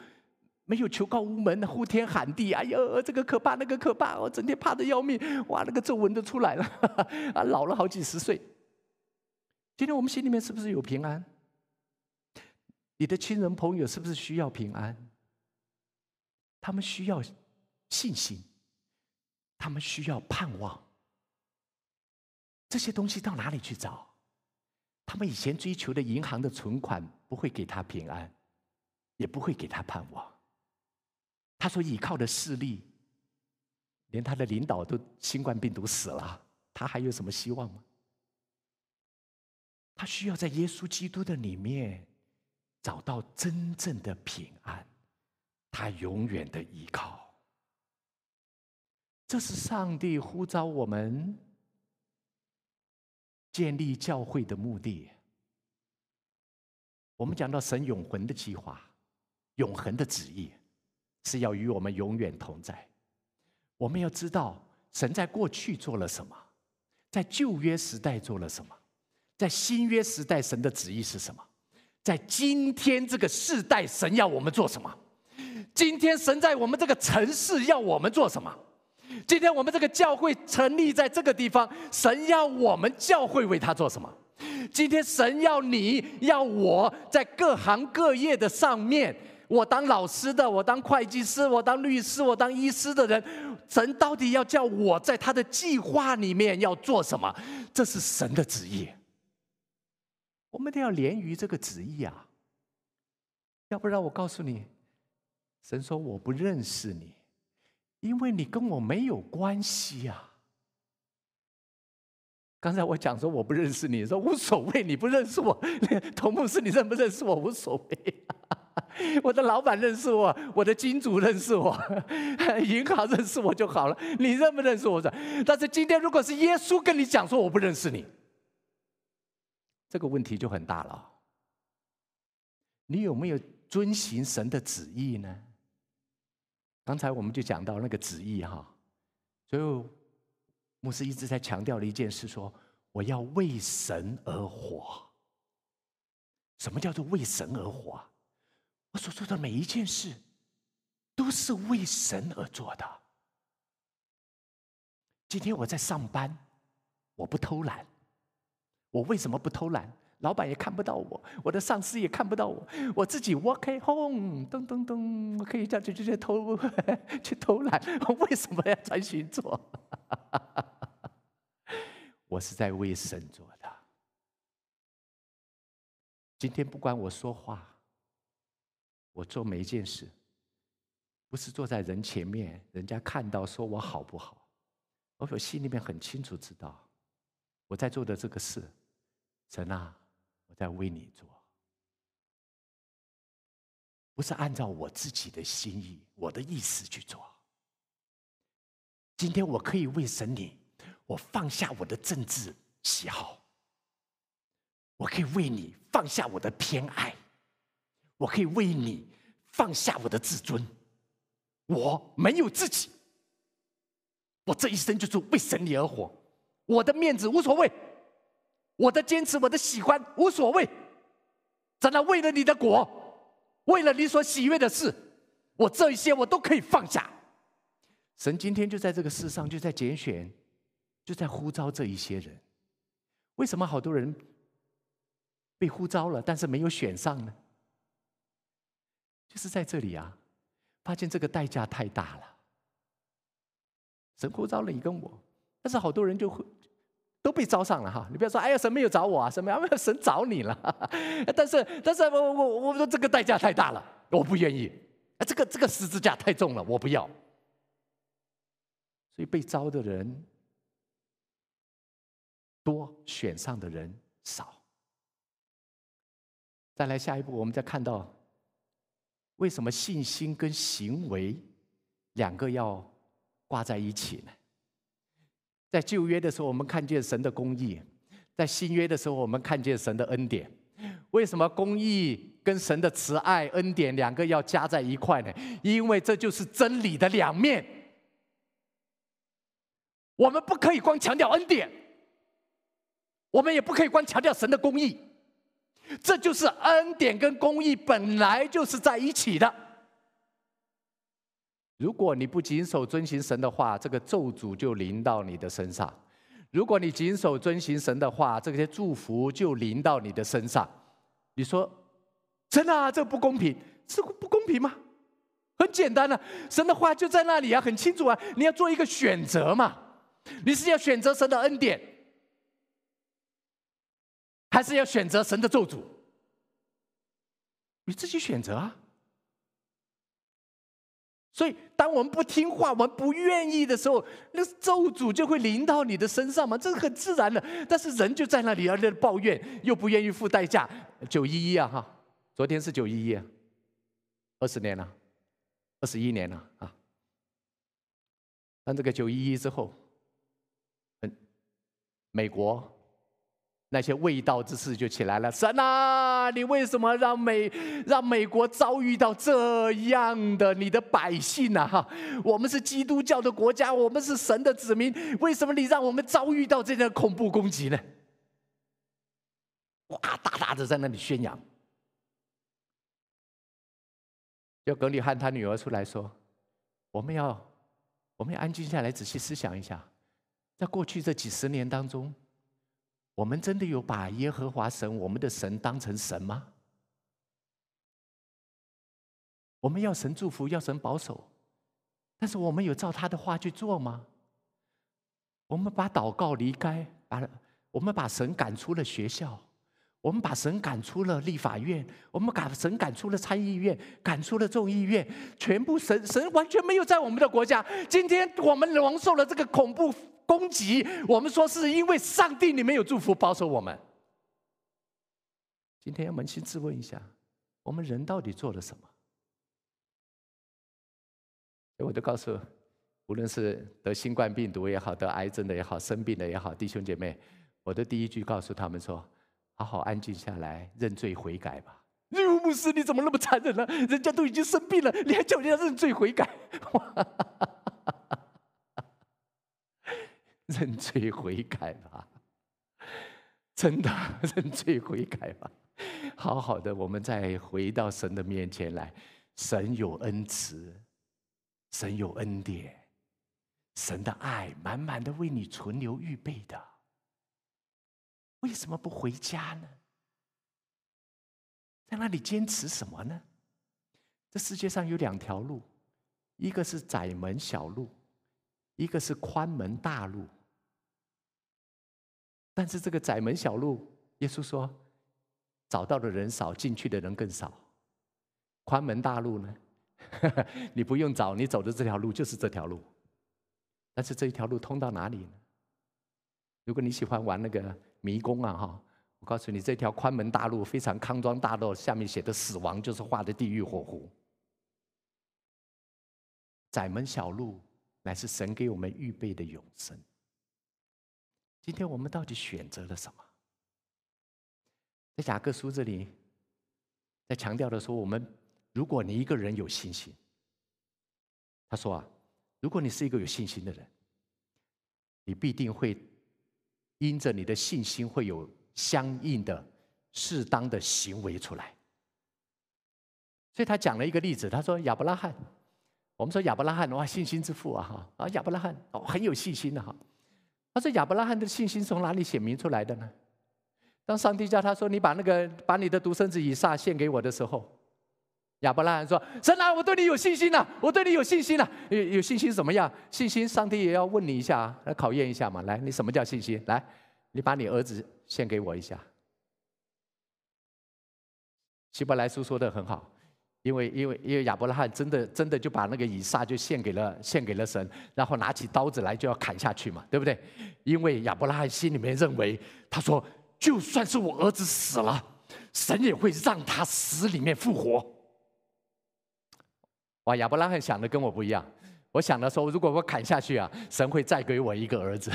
[SPEAKER 1] 没有求告无门，呼天喊地，哎呦，这个可怕，那个可怕，我整天怕的要命，哇，那个皱纹都出来了，啊，老了好几十岁。今天我们心里面是不是有平安？你的亲人朋友是不是需要平安？他们需要信心，他们需要盼望。这些东西到哪里去找？他们以前追求的银行的存款不会给他平安，也不会给他盼望。他所依靠的势力，连他的领导都新冠病毒死了，他还有什么希望吗？他需要在耶稣基督的里面找到真正的平安，他永远的依靠。这是上帝呼召我们建立教会的目的。我们讲到神永恒的计划，永恒的旨意。是要与我们永远同在。我们要知道，神在过去做了什么，在旧约时代做了什么，在新约时代神的旨意是什么？在今天这个世代，神要我们做什么？今天神在我们这个城市要我们做什么？今天我们这个教会成立在这个地方，神要我们教会为他做什么？今天神要你要我在各行各业的上面。我当老师的，我当会计师，我当律师，我当医师的人，神到底要叫我在他的计划里面要做什么？这是神的旨意。我们都要连于这个旨意啊！要不然我告诉你，神说我不认识你，因为你跟我没有关系啊。刚才我讲说我不认识你，说无所谓，你不认识我，同牧师你认不认识我无所谓。我的老板认识我，我的金主认识我，银行认识我就好了。你认不认识我？但是今天如果是耶稣跟你讲说我不认识你，这个问题就很大了。你有没有遵行神的旨意呢？刚才我们就讲到那个旨意哈，所以牧师一直在强调的一件事，说我要为神而活。什么叫做为神而活？我所做的每一件事，都是为神而做的。今天我在上班，我不偷懒。我为什么不偷懒？老板也看不到我，我的上司也看不到我，我自己 work at home，噔噔噔，我可以这样去去偷 去偷懒，我为什么要专心做？我是在为神做的。今天不管我说话，我做每一件事，不是坐在人前面，人家看到说我好不好？我心里面很清楚知道，我在做的这个事，神啊。我在为你做，不是按照我自己的心意、我的意思去做。今天我可以为神你，我放下我的政治喜好，我可以为你放下我的偏爱，我可以为你放下我的自尊。我没有自己，我这一生就是为神你而活，我的面子无所谓。我的坚持，我的喜欢无所谓，真的为了你的果，为了你所喜悦的事，我这一些我都可以放下。神今天就在这个世上，就在拣选，就在呼召这一些人。为什么好多人被呼召了，但是没有选上呢？就是在这里啊，发现这个代价太大了。神呼召了你跟我，但是好多人就会。都被招上了哈！你不要说，哎呀，神没有找我啊，什么呀？没有，神找你了。但是，但是我我我说这个代价太大了，我不愿意。这个这个十字架太重了，我不要。所以被招的人多，选上的人少。再来下一步，我们再看到为什么信心跟行为两个要挂在一起呢？在旧约的时候，我们看见神的公义；在新约的时候，我们看见神的恩典。为什么公义跟神的慈爱、恩典两个要加在一块呢？因为这就是真理的两面。我们不可以光强调恩典，我们也不可以光强调神的公义。这就是恩典跟公义本来就是在一起的。如果你不谨守遵行神的话，这个咒诅就临到你的身上；如果你谨守遵行神的话，这些祝福就临到你的身上。你说，真的啊这不公平？这不公平吗？很简单的，神的话就在那里啊，很清楚啊，你要做一个选择嘛。你是要选择神的恩典，还是要选择神的咒诅？你自己选择啊。所以，当我们不听话、我们不愿意的时候，那咒诅就会临到你的身上嘛，这是很自然的。但是人就在那里，而在抱怨，又不愿意付代价。九一一啊，哈，昨天是九一一，二十年了，二十一年了啊。但这个九一一之后，嗯，美国。那些未道之事就起来了。神啊，你为什么让美让美国遭遇到这样的你的百姓呢？哈，我们是基督教的国家，我们是神的子民，为什么你让我们遭遇到这样的恐怖攻击呢？哇，大大的在那里宣扬。就格里汉他女儿出来说：“我们要，我们要安静下来，仔细思想一下，在过去这几十年当中。”我们真的有把耶和华神，我们的神当成神吗？我们要神祝福，要神保守，但是我们有照他的话去做吗？我们把祷告离开，把我们把神赶出了学校，我们把神赶出了立法院，我们把神赶出了参议院，赶出了众议院，全部神神完全没有在我们的国家。今天我们蒙受了这个恐怖。攻击我们说是因为上帝你没有祝福保守我们。今天要扪心自问一下，我们人到底做了什么？我就告诉，无论是得新冠病毒也好，得癌症的也好，生病的也好，弟兄姐妹，我的第一句告诉他们说：好好安静下来，认罪悔改吧。刘牧师，你怎么那么残忍呢？人家都已经生病了，你还叫人家认罪悔改？认罪悔改吧，真的 认罪悔改吧，好好的，我们再回到神的面前来。神有恩慈，神有恩典，神的爱满满的为你存留预备的。为什么不回家呢？在那里坚持什么呢？这世界上有两条路，一个是窄门小路，一个是宽门大路。但是这个窄门小路，耶稣说，找到的人少，进去的人更少。宽门大路呢，你不用找，你走的这条路就是这条路。但是这一条路通到哪里呢？如果你喜欢玩那个迷宫啊，哈，我告诉你，这条宽门大路非常康庄大道，下面写的死亡就是画的地狱火湖。窄门小路乃是神给我们预备的永生。今天我们到底选择了什么？在雅各书这里，在强调的说，我们如果你一个人有信心，他说啊。如果你是一个有信心的人，你必定会因着你的信心会有相应的适当的行为出来。所以他讲了一个例子，他说亚伯拉罕，我们说亚伯拉罕哇信心之父啊哈啊亚伯拉罕哦很有信心的哈。他说亚伯拉罕的信心从哪里显明出来的呢？当上帝叫他说你把那个把你的独生子以撒献给我的时候。亚伯拉罕说：“神啊，我对你有信心呐，我对你有信心呐。有有信心怎么样？信心，上帝也要问你一下啊，来考验一下嘛。来，你什么叫信心？来，你把你儿子献给我一下。”希伯来书说的很好，因为因为因为亚伯拉罕真的真的就把那个以撒就献给了献给了神，然后拿起刀子来就要砍下去嘛，对不对？因为亚伯拉罕心里面认为，他说：“就算是我儿子死了，神也会让他死里面复活。”哇，亚伯拉罕想的跟我不一样。我想的说，如果我砍下去啊，神会再给我一个儿子。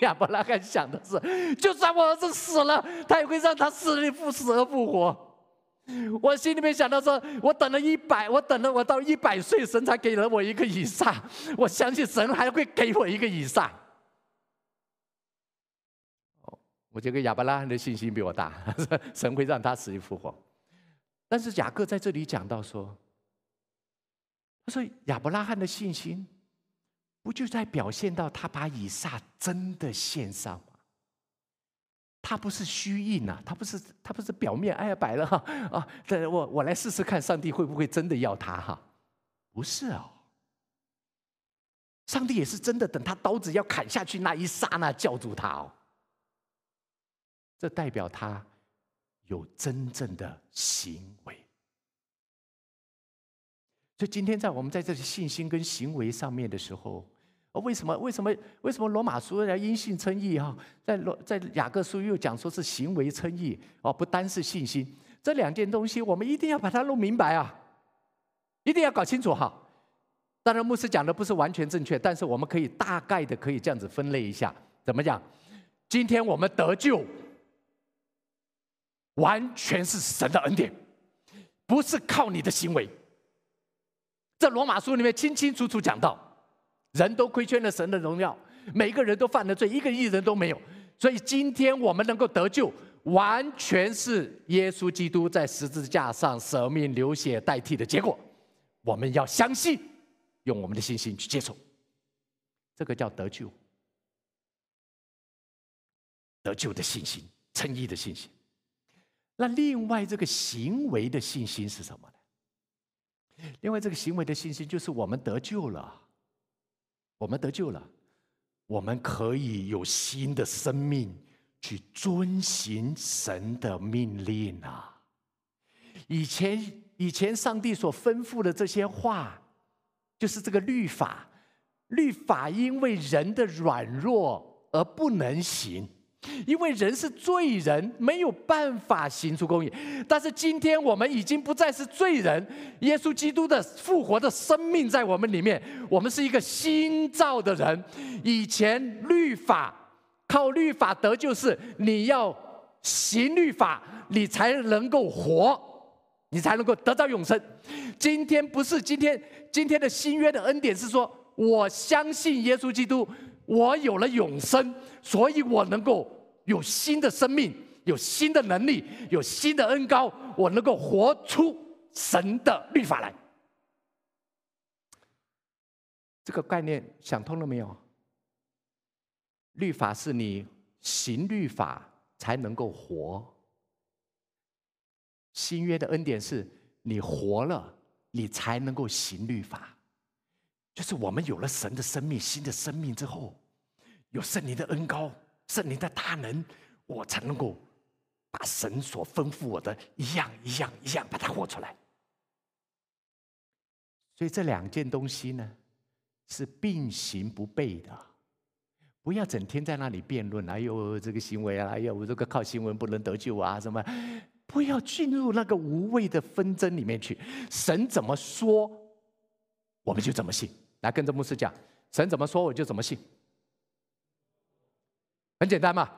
[SPEAKER 1] 亚伯拉罕想的是，就算我儿子死了，他也会让他死里复死而复活。我心里面想到说，我等了一百，我等了我到一百岁，神才给了我一个以上。我相信神还会给我一个以上。哦，我觉得亚伯拉罕的信心比我大，神会让他死里复活。但是雅各在这里讲到说，他说亚伯拉罕的信心，不就在表现到他把以撒真的献上吗？他不是虚应呐，他不是他不是表面哎呀摆了哈啊，我我来试试看上帝会不会真的要他哈？不是哦，上帝也是真的等他刀子要砍下去那一刹那叫住他哦，这代表他。有真正的行为，所以今天在我们在这里信心跟行为上面的时候，为什么？为什么？为什么罗马书要因信称义哈？在罗在雅各书又讲说是行为称义哦，不单是信心，这两件东西我们一定要把它弄明白啊，一定要搞清楚哈。当然牧师讲的不是完全正确，但是我们可以大概的可以这样子分类一下，怎么讲？今天我们得救。完全是神的恩典，不是靠你的行为。在罗马书里面清清楚楚讲到，人都亏缺了神的荣耀，每个人都犯了罪，一个艺人都没有。所以今天我们能够得救，完全是耶稣基督在十字架上舍命流血代替的结果。我们要相信，用我们的信心去接受，这个叫得救，得救的信心，诚意的信心。那另外这个行为的信心是什么呢？另外这个行为的信心就是我们得救了，我们得救了，我们可以有新的生命去遵行神的命令啊！以前以前上帝所吩咐的这些话，就是这个律法，律法因为人的软弱而不能行。因为人是罪人，没有办法行出公义。但是今天我们已经不再是罪人，耶稣基督的复活的生命在我们里面，我们是一个新造的人。以前律法靠律法得救，是你要行律法，你才能够活，你才能够得到永生。今天不是今天，今天的新约的恩典是说，我相信耶稣基督。我有了永生，所以我能够有新的生命，有新的能力，有新的恩高，我能够活出神的律法来。这个概念想通了没有？律法是你行律法才能够活。新约的恩典是你活了，你才能够行律法。就是我们有了神的生命、新的生命之后，有圣灵的恩高、圣灵的大能，我才能够把神所吩咐我的一样一样一样把它活出来。所以这两件东西呢，是并行不悖的。不要整天在那里辩论，哎呦，这个行为啊，哎呦，我这个靠新闻不能得救啊，什么？不要进入那个无谓的纷争里面去。神怎么说，我们就怎么信。来跟着牧师讲，神怎么说，我就怎么信。很简单嘛，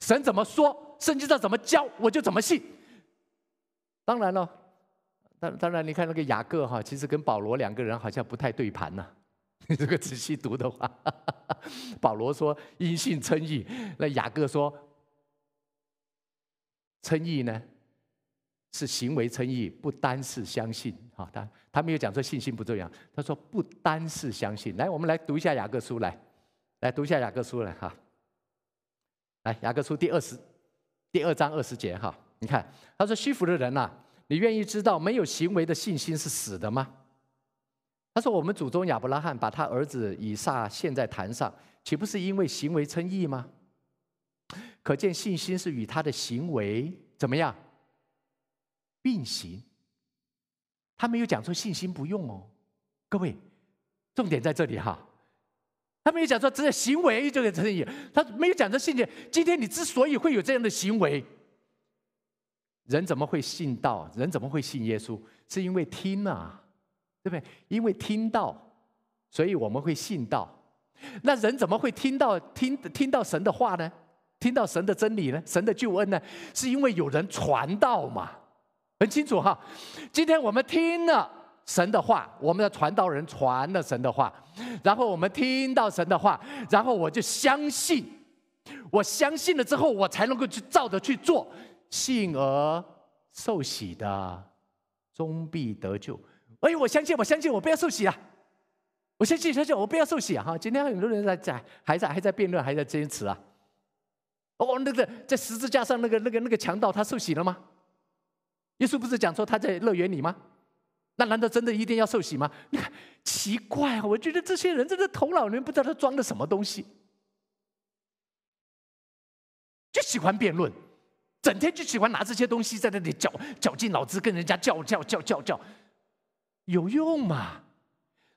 [SPEAKER 1] 神怎么说，圣经上怎么教，我就怎么信。当然了。当当然，你看那个雅各哈，其实跟保罗两个人好像不太对盘呐。你这个仔细读的话，保罗说因信称义，那雅各说称义呢是行为称义，不单是相信。哈，他他没有讲说信心不重要，他说不单是相信。来，我们来读一下雅各书，来来读一下雅各书来哈。来，雅各书第二十第二章二十节哈，你看他说虚浮的人呐。你愿意知道没有行为的信心是死的吗？他说：“我们祖宗亚伯拉罕把他儿子以撒献在坛上，岂不是因为行为称义吗？可见信心是与他的行为怎么样并行。他没有讲说信心不用哦，各位，重点在这里哈。他没有讲说只有行为就可以称义，他没有讲说信心。今天你之所以会有这样的行为。”人怎么会信道？人怎么会信耶稣？是因为听啊，对不对？因为听到，所以我们会信道。那人怎么会听到听听到神的话呢？听到神的真理呢？神的救恩呢？是因为有人传道嘛？很清楚哈。今天我们听了神的话，我们的传道人传了神的话，然后我们听到神的话，然后我就相信。我相信了之后，我才能够去照着去做。信而受洗的，终必得救。哎，我相信，我相信，我不要受洗啊！我相信，相信，我不要受洗啊！哈，今天很多人在在还在还在辩论，还在坚持啊。哦，那个在十字架上那个那个那个强盗，他受洗了吗？耶稣不是讲说他在乐园里吗？那难道真的一定要受洗吗？你看，奇怪啊！我觉得这些人真的头脑里面不知道他装的什么东西，就喜欢辩论。整天就喜欢拿这些东西在那里绞绞尽脑汁跟人家叫叫叫叫叫，有用吗？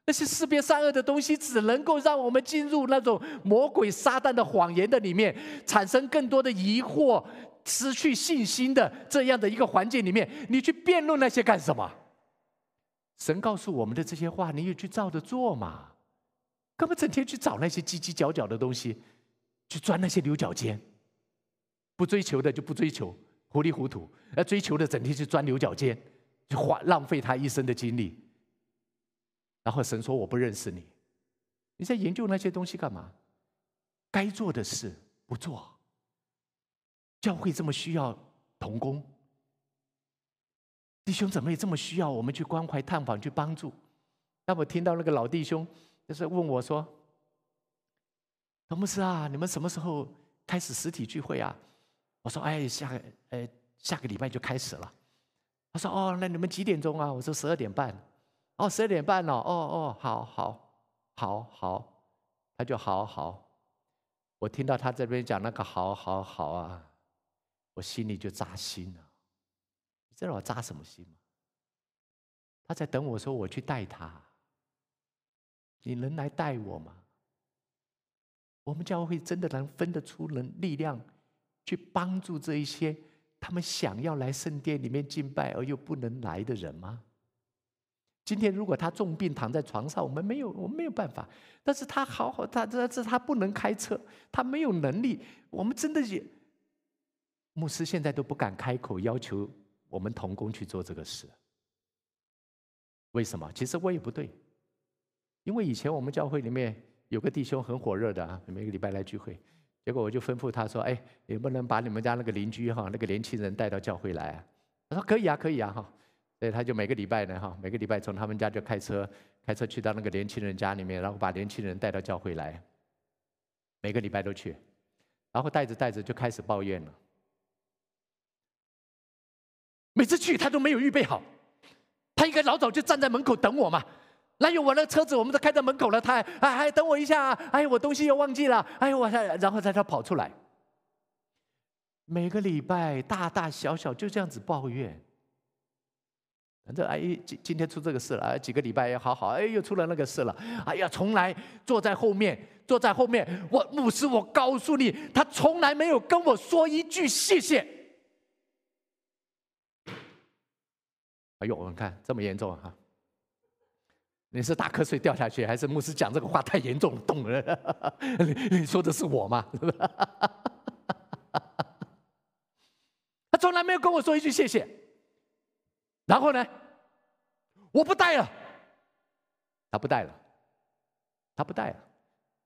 [SPEAKER 1] 那些识别善恶的东西，只能够让我们进入那种魔鬼撒旦的谎言的里面，产生更多的疑惑，失去信心的这样的一个环境里面，你去辩论那些干什么？神告诉我们的这些话，你也去照着做嘛？干嘛整天去找那些叽叽角角的东西，去钻那些牛角尖？不追求的就不追求，糊里糊涂；而追求的整天去钻牛角尖，就花浪费他一生的精力。然后神说：“我不认识你，你在研究那些东西干嘛？该做的事不做。教会这么需要童工，弟兄怎么也这么需要我们去关怀、探访、去帮助？那我听到那个老弟兄就是问我说：‘童牧师啊，你们什么时候开始实体聚会啊？’”我说：“哎，下个呃下个礼拜就开始了。”他说：“哦，那你们几点钟啊？”我说：“十二点半。”哦，十二点半哦，哦哦，好好好好，他就好好。我听到他这边讲那个好好好啊，我心里就扎心了。你知道我扎什么心吗？他在等我说我去带他。你能来带我吗？我们教会真的能分得出能力量？去帮助这一些他们想要来圣殿里面敬拜而又不能来的人吗？今天如果他重病躺在床上，我们没有，我们没有办法。但是他好好，他这这他不能开车，他没有能力。我们真的也，牧师现在都不敢开口要求我们童工去做这个事。为什么？其实我也不对，因为以前我们教会里面有个弟兄很火热的啊，每个礼拜来聚会。结果我就吩咐他说：“哎，能不能把你们家那个邻居哈，那个年轻人带到教会来啊？”他说：“可以啊，可以啊，哈。”所以他就每个礼拜呢，哈，每个礼拜从他们家就开车，开车去到那个年轻人家里面，然后把年轻人带到教会来。每个礼拜都去，然后带着带着就开始抱怨了。每次去他都没有预备好，他应该老早就站在门口等我嘛。哪有我那车子，我们都开在门口了，他还还还等我一下，哎，我东西又忘记了，哎，我才然后才他跑出来。每个礼拜大大小小就这样子抱怨，反正哎今今天出这个事了，几个礼拜也好好，哎又出了那个事了，哎呀从来坐在后面坐在后面，我牧师我告诉你，他从来没有跟我说一句谢谢。哎呦，你看这么严重啊！你是打瞌睡掉下去，还是牧师讲这个话太严重了，懂了？你你说的是我吗？他从来没有跟我说一句谢谢。然后呢，我不带了，他不带了，他不带了，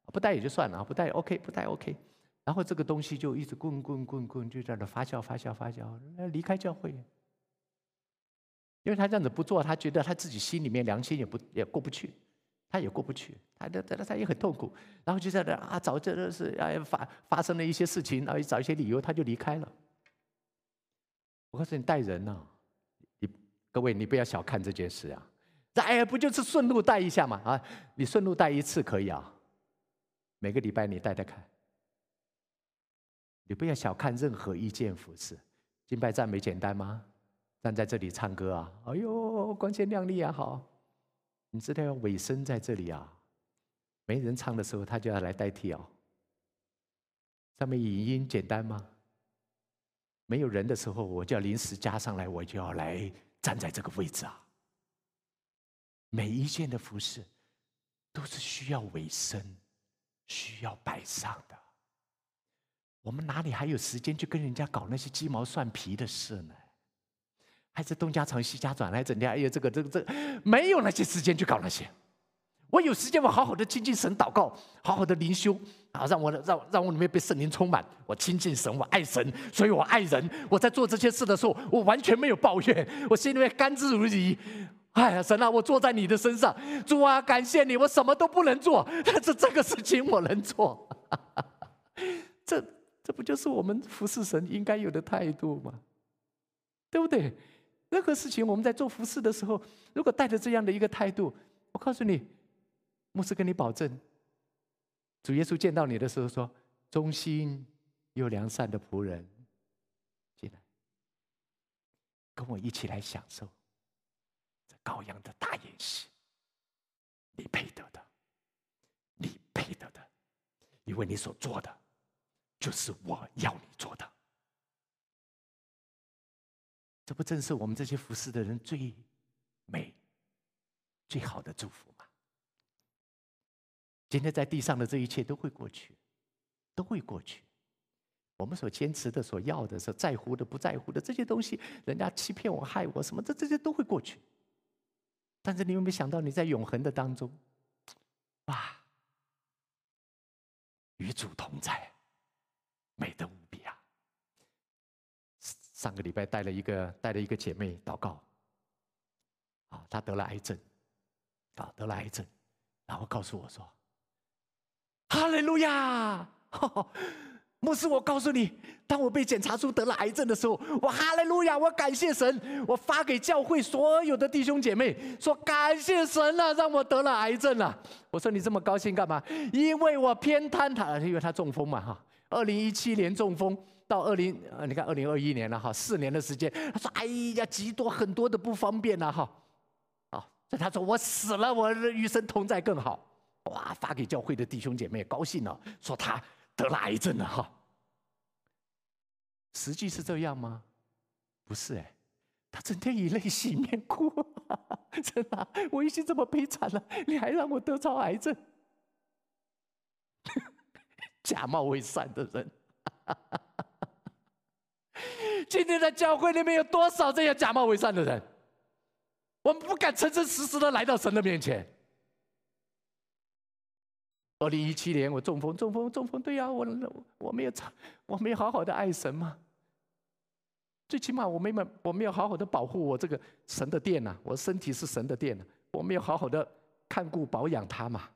[SPEAKER 1] 不带也就算了，不带 OK，不带 OK。然后这个东西就一直滚滚滚滚，就在那发酵发酵发酵，离开教会。因为他这样子不做，他觉得他自己心里面良心也不也过不去，他也过不去，他他他他也很痛苦，然后就在那啊找这的是哎发发生了一些事情，然后找一些理由他就离开了。我告诉你带人呢，你各位你不要小看这件事啊，哎呀不就是顺路带一下嘛啊，你顺路带一次可以啊，每个礼拜你带带看，你不要小看任何一件服饰，敬拜赞美简单吗？站在这里唱歌啊，哎呦，光鲜亮丽啊，好！你知道要尾声在这里啊，没人唱的时候，他就要来代替哦。上面语音简单吗？没有人的时候，我就要临时加上来，我就要来站在这个位置啊。每一件的服饰都是需要尾声、需要摆上的。我们哪里还有时间去跟人家搞那些鸡毛蒜皮的事呢？还是东家长西家短，来整天哎呀，这个这个这个，没有那些时间去搞那些。我有时间，我好好的亲近神，祷告，好好的灵修啊，让我让让我里面被圣灵充满。我亲近神，我爱神，所以我爱人。我在做这些事的时候，我完全没有抱怨，我心里面甘之如饴。哎呀，神啊，我坐在你的身上，主啊，感谢你，我什么都不能做，但 是这个事情我能做。这这不就是我们服侍神应该有的态度吗？对不对？任何事情，我们在做服饰的时候，如果带着这样的一个态度，我告诉你，牧师跟你保证，主耶稣见到你的时候说：“忠心又良善的仆人，进来，跟我一起来享受这羔羊的大宴席，你配得的，你配得的，因为你所做的，就是我要你做的。”这不正是我们这些服侍的人最美、最好的祝福吗？今天在地上的这一切都会过去，都会过去。我们所坚持的、所要的、所在乎的、不在乎的这些东西，人家欺骗我、害我什么，这这些都会过去。但是你有没有想到，你在永恒的当中，哇，与主同在，美的。上个礼拜带了一个带了一个姐妹祷告，啊，她得了癌症，啊，得了癌症，然后告诉我说：“哈利路亚，牧师，我告诉你，当我被检查出得了癌症的时候，我哈利路亚，我感谢神，我发给教会所有的弟兄姐妹说，感谢神了，让我得了癌症了。我说你这么高兴干嘛？因为我偏瘫他，因为他中风嘛，哈，二零一七年中风。”到二零，你看二零二一年了哈，四年的时间，他说：“哎呀，极多很多的不方便了哈。”啊，所以他说：“我死了，我与神同在更好。”哇，发给教会的弟兄姐妹高兴了，说他得了癌症了哈。实际是这样吗？不是哎，他整天以泪洗面哭，真的，我已经这么悲惨了，你还让我得着癌症？假冒伪善的人。今天在教会里面有多少这样假冒伪善的人？我们不敢诚诚实实的来到神的面前。二零一七年我中风，中风，中风，对呀，我我没有，我没有好好的爱神嘛。最起码我没有，我没有好好的保护我这个神的殿呐，我身体是神的殿呐，我没有好好的看顾保养它嘛，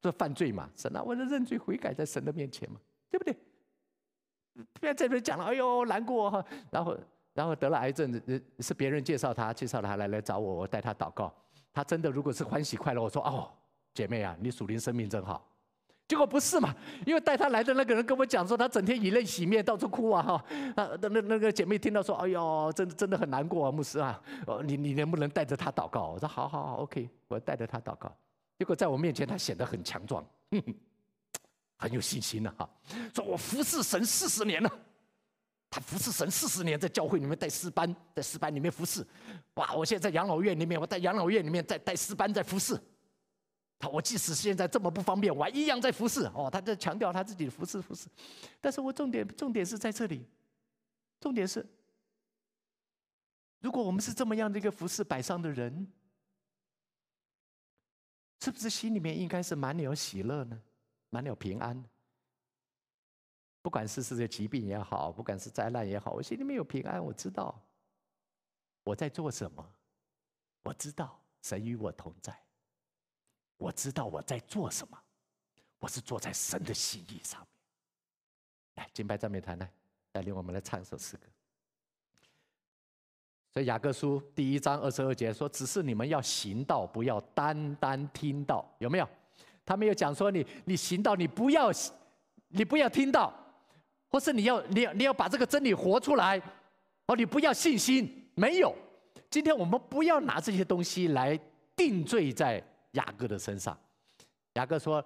[SPEAKER 1] 这犯罪嘛，神啊，我的认罪悔改在神的面前嘛，对不对？不要在这讲了，哎呦难过。然后然后得了癌症，是别人介绍他，介绍他来来找我，我带他祷告。他真的如果是欢喜快乐，我说哦，姐妹啊，你属灵生命真好。结果不是嘛？因为带他来的那个人跟我讲说，他整天以泪洗面，到处哭啊哈。那那那个姐妹听到说，哎呦，真的真的很难过啊，牧师啊，你你能不能带着他祷告？我说好好好，OK，我带着他祷告。结果在我面前，他显得很强壮，很有信心了哈。说我服侍神四十年了。他服侍神四十年，在教会里面带诗班，在诗班里面服侍。哇！我现在在养老院里面，我在养老院里面在带诗班，在服侍。他我即使现在这么不方便，我还一样在服侍。哦，他在强调他自己的服侍服侍。但是我重点重点是在这里，重点是，如果我们是这么样的一个服侍摆上的人，是不是心里面应该是满了喜乐呢？满了平安？不管是是这疾病也好，不管是灾难也好，我心里面有平安。我知道我在做什么，我知道神与我同在，我知道我在做什么，我是坐在神的心意上面。来，敬拜赞美团来带领我们来唱一首诗歌。所以雅各书第一章二十二节说：“只是你们要行道，不要单单听到。”有没有？他没有讲说你你行道，你不要你不要听到。或是你要你要你要把这个真理活出来，哦，你不要信心没有。今天我们不要拿这些东西来定罪在雅各的身上。雅各说：“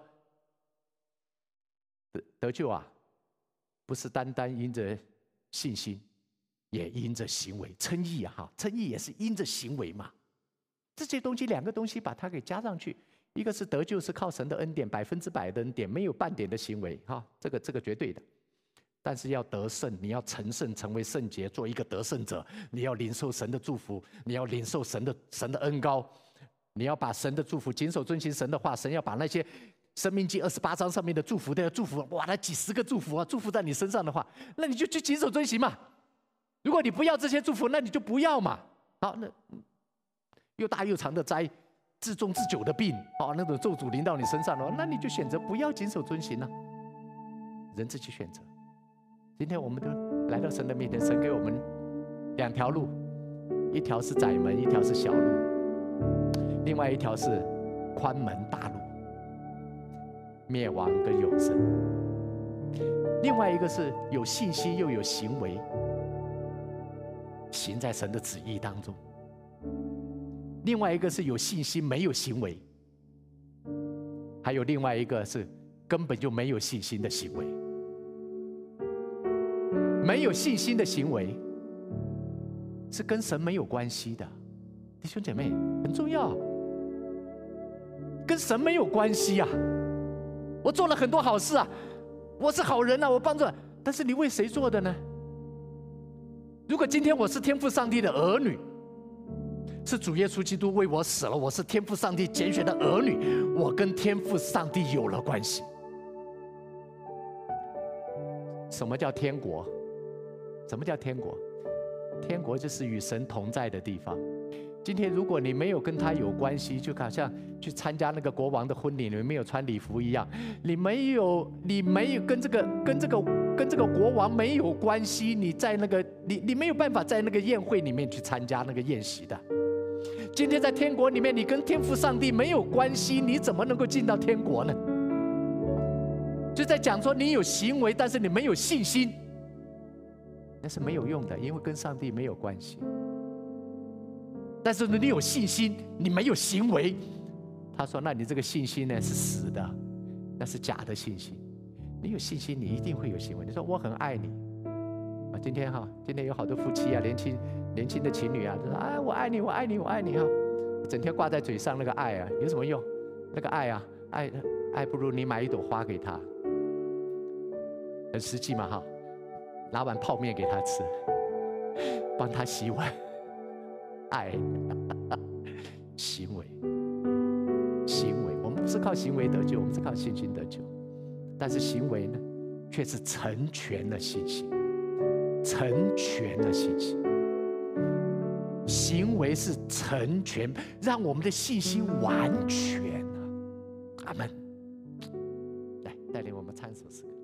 [SPEAKER 1] 得得救啊，不是单单因着信心，也因着行为称义啊！哈，称义也是因着行为嘛。这些东西两个东西把它给加上去，一个是得救是靠神的恩典，百分之百的恩典，没有半点的行为哈，这个这个绝对的。”但是要得胜，你要成圣，成为圣洁，做一个得胜者。你要领受神的祝福，你要领受神的神的恩高，你要把神的祝福谨守遵行神的话。神要把那些生命记二十八章上面的祝福都要祝福，哇，那几十个祝福啊，祝福在你身上的话，那你就去谨守遵行嘛。如果你不要这些祝福，那你就不要嘛。好，那又大又长的灾，自重自久的病，哦，那种咒诅临到你身上了，那你就选择不要谨守遵行了。人自己选择。今天我们都来到神的面前，神给我们两条路，一条是窄门，一条是小路，另外一条是宽门大路，灭亡跟永生。另外一个是有信心又有行为，行在神的旨意当中。另外一个是有信心没有行为，还有另外一个是根本就没有信心的行为。没有信心的行为，是跟神没有关系的，弟兄姐妹很重要，跟神没有关系啊！我做了很多好事啊，我是好人啊，我帮助，但是你为谁做的呢？如果今天我是天赋上帝的儿女，是主耶稣基督为我死了，我是天父上帝拣选的儿女，我跟天父上帝有了关系。什么叫天国？什么叫天国？天国就是与神同在的地方。今天如果你没有跟他有关系，就好像去参加那个国王的婚礼，你没有穿礼服一样，你没有，你没有跟这个、跟这个、跟这个国王没有关系，你在那个，你你没有办法在那个宴会里面去参加那个宴席的。今天在天国里面，你跟天父上帝没有关系，你怎么能够进到天国呢？就在讲说，你有行为，但是你没有信心。那是没有用的，因为跟上帝没有关系。但是，你有信心，你没有行为。他说：“那你这个信心呢是死的，那是假的信心。你有信心，你一定会有行为。你说我很爱你啊，今天哈，今天有好多夫妻啊，年轻年轻的情侣啊，就说哎，我爱你，我爱你，我爱你哈，整天挂在嘴上那个爱啊，有什么用？那个爱啊，爱爱不如你买一朵花给他，很实际嘛哈。”拿碗泡面给他吃，帮他洗碗，爱，行为，行为，我们不是靠行为得救，我们是靠信心得救。但是行为呢，却是成全了信心，成全了信心。行为是成全，让我们的信心完全啊。阿门。来，带领我们唱一首诗歌。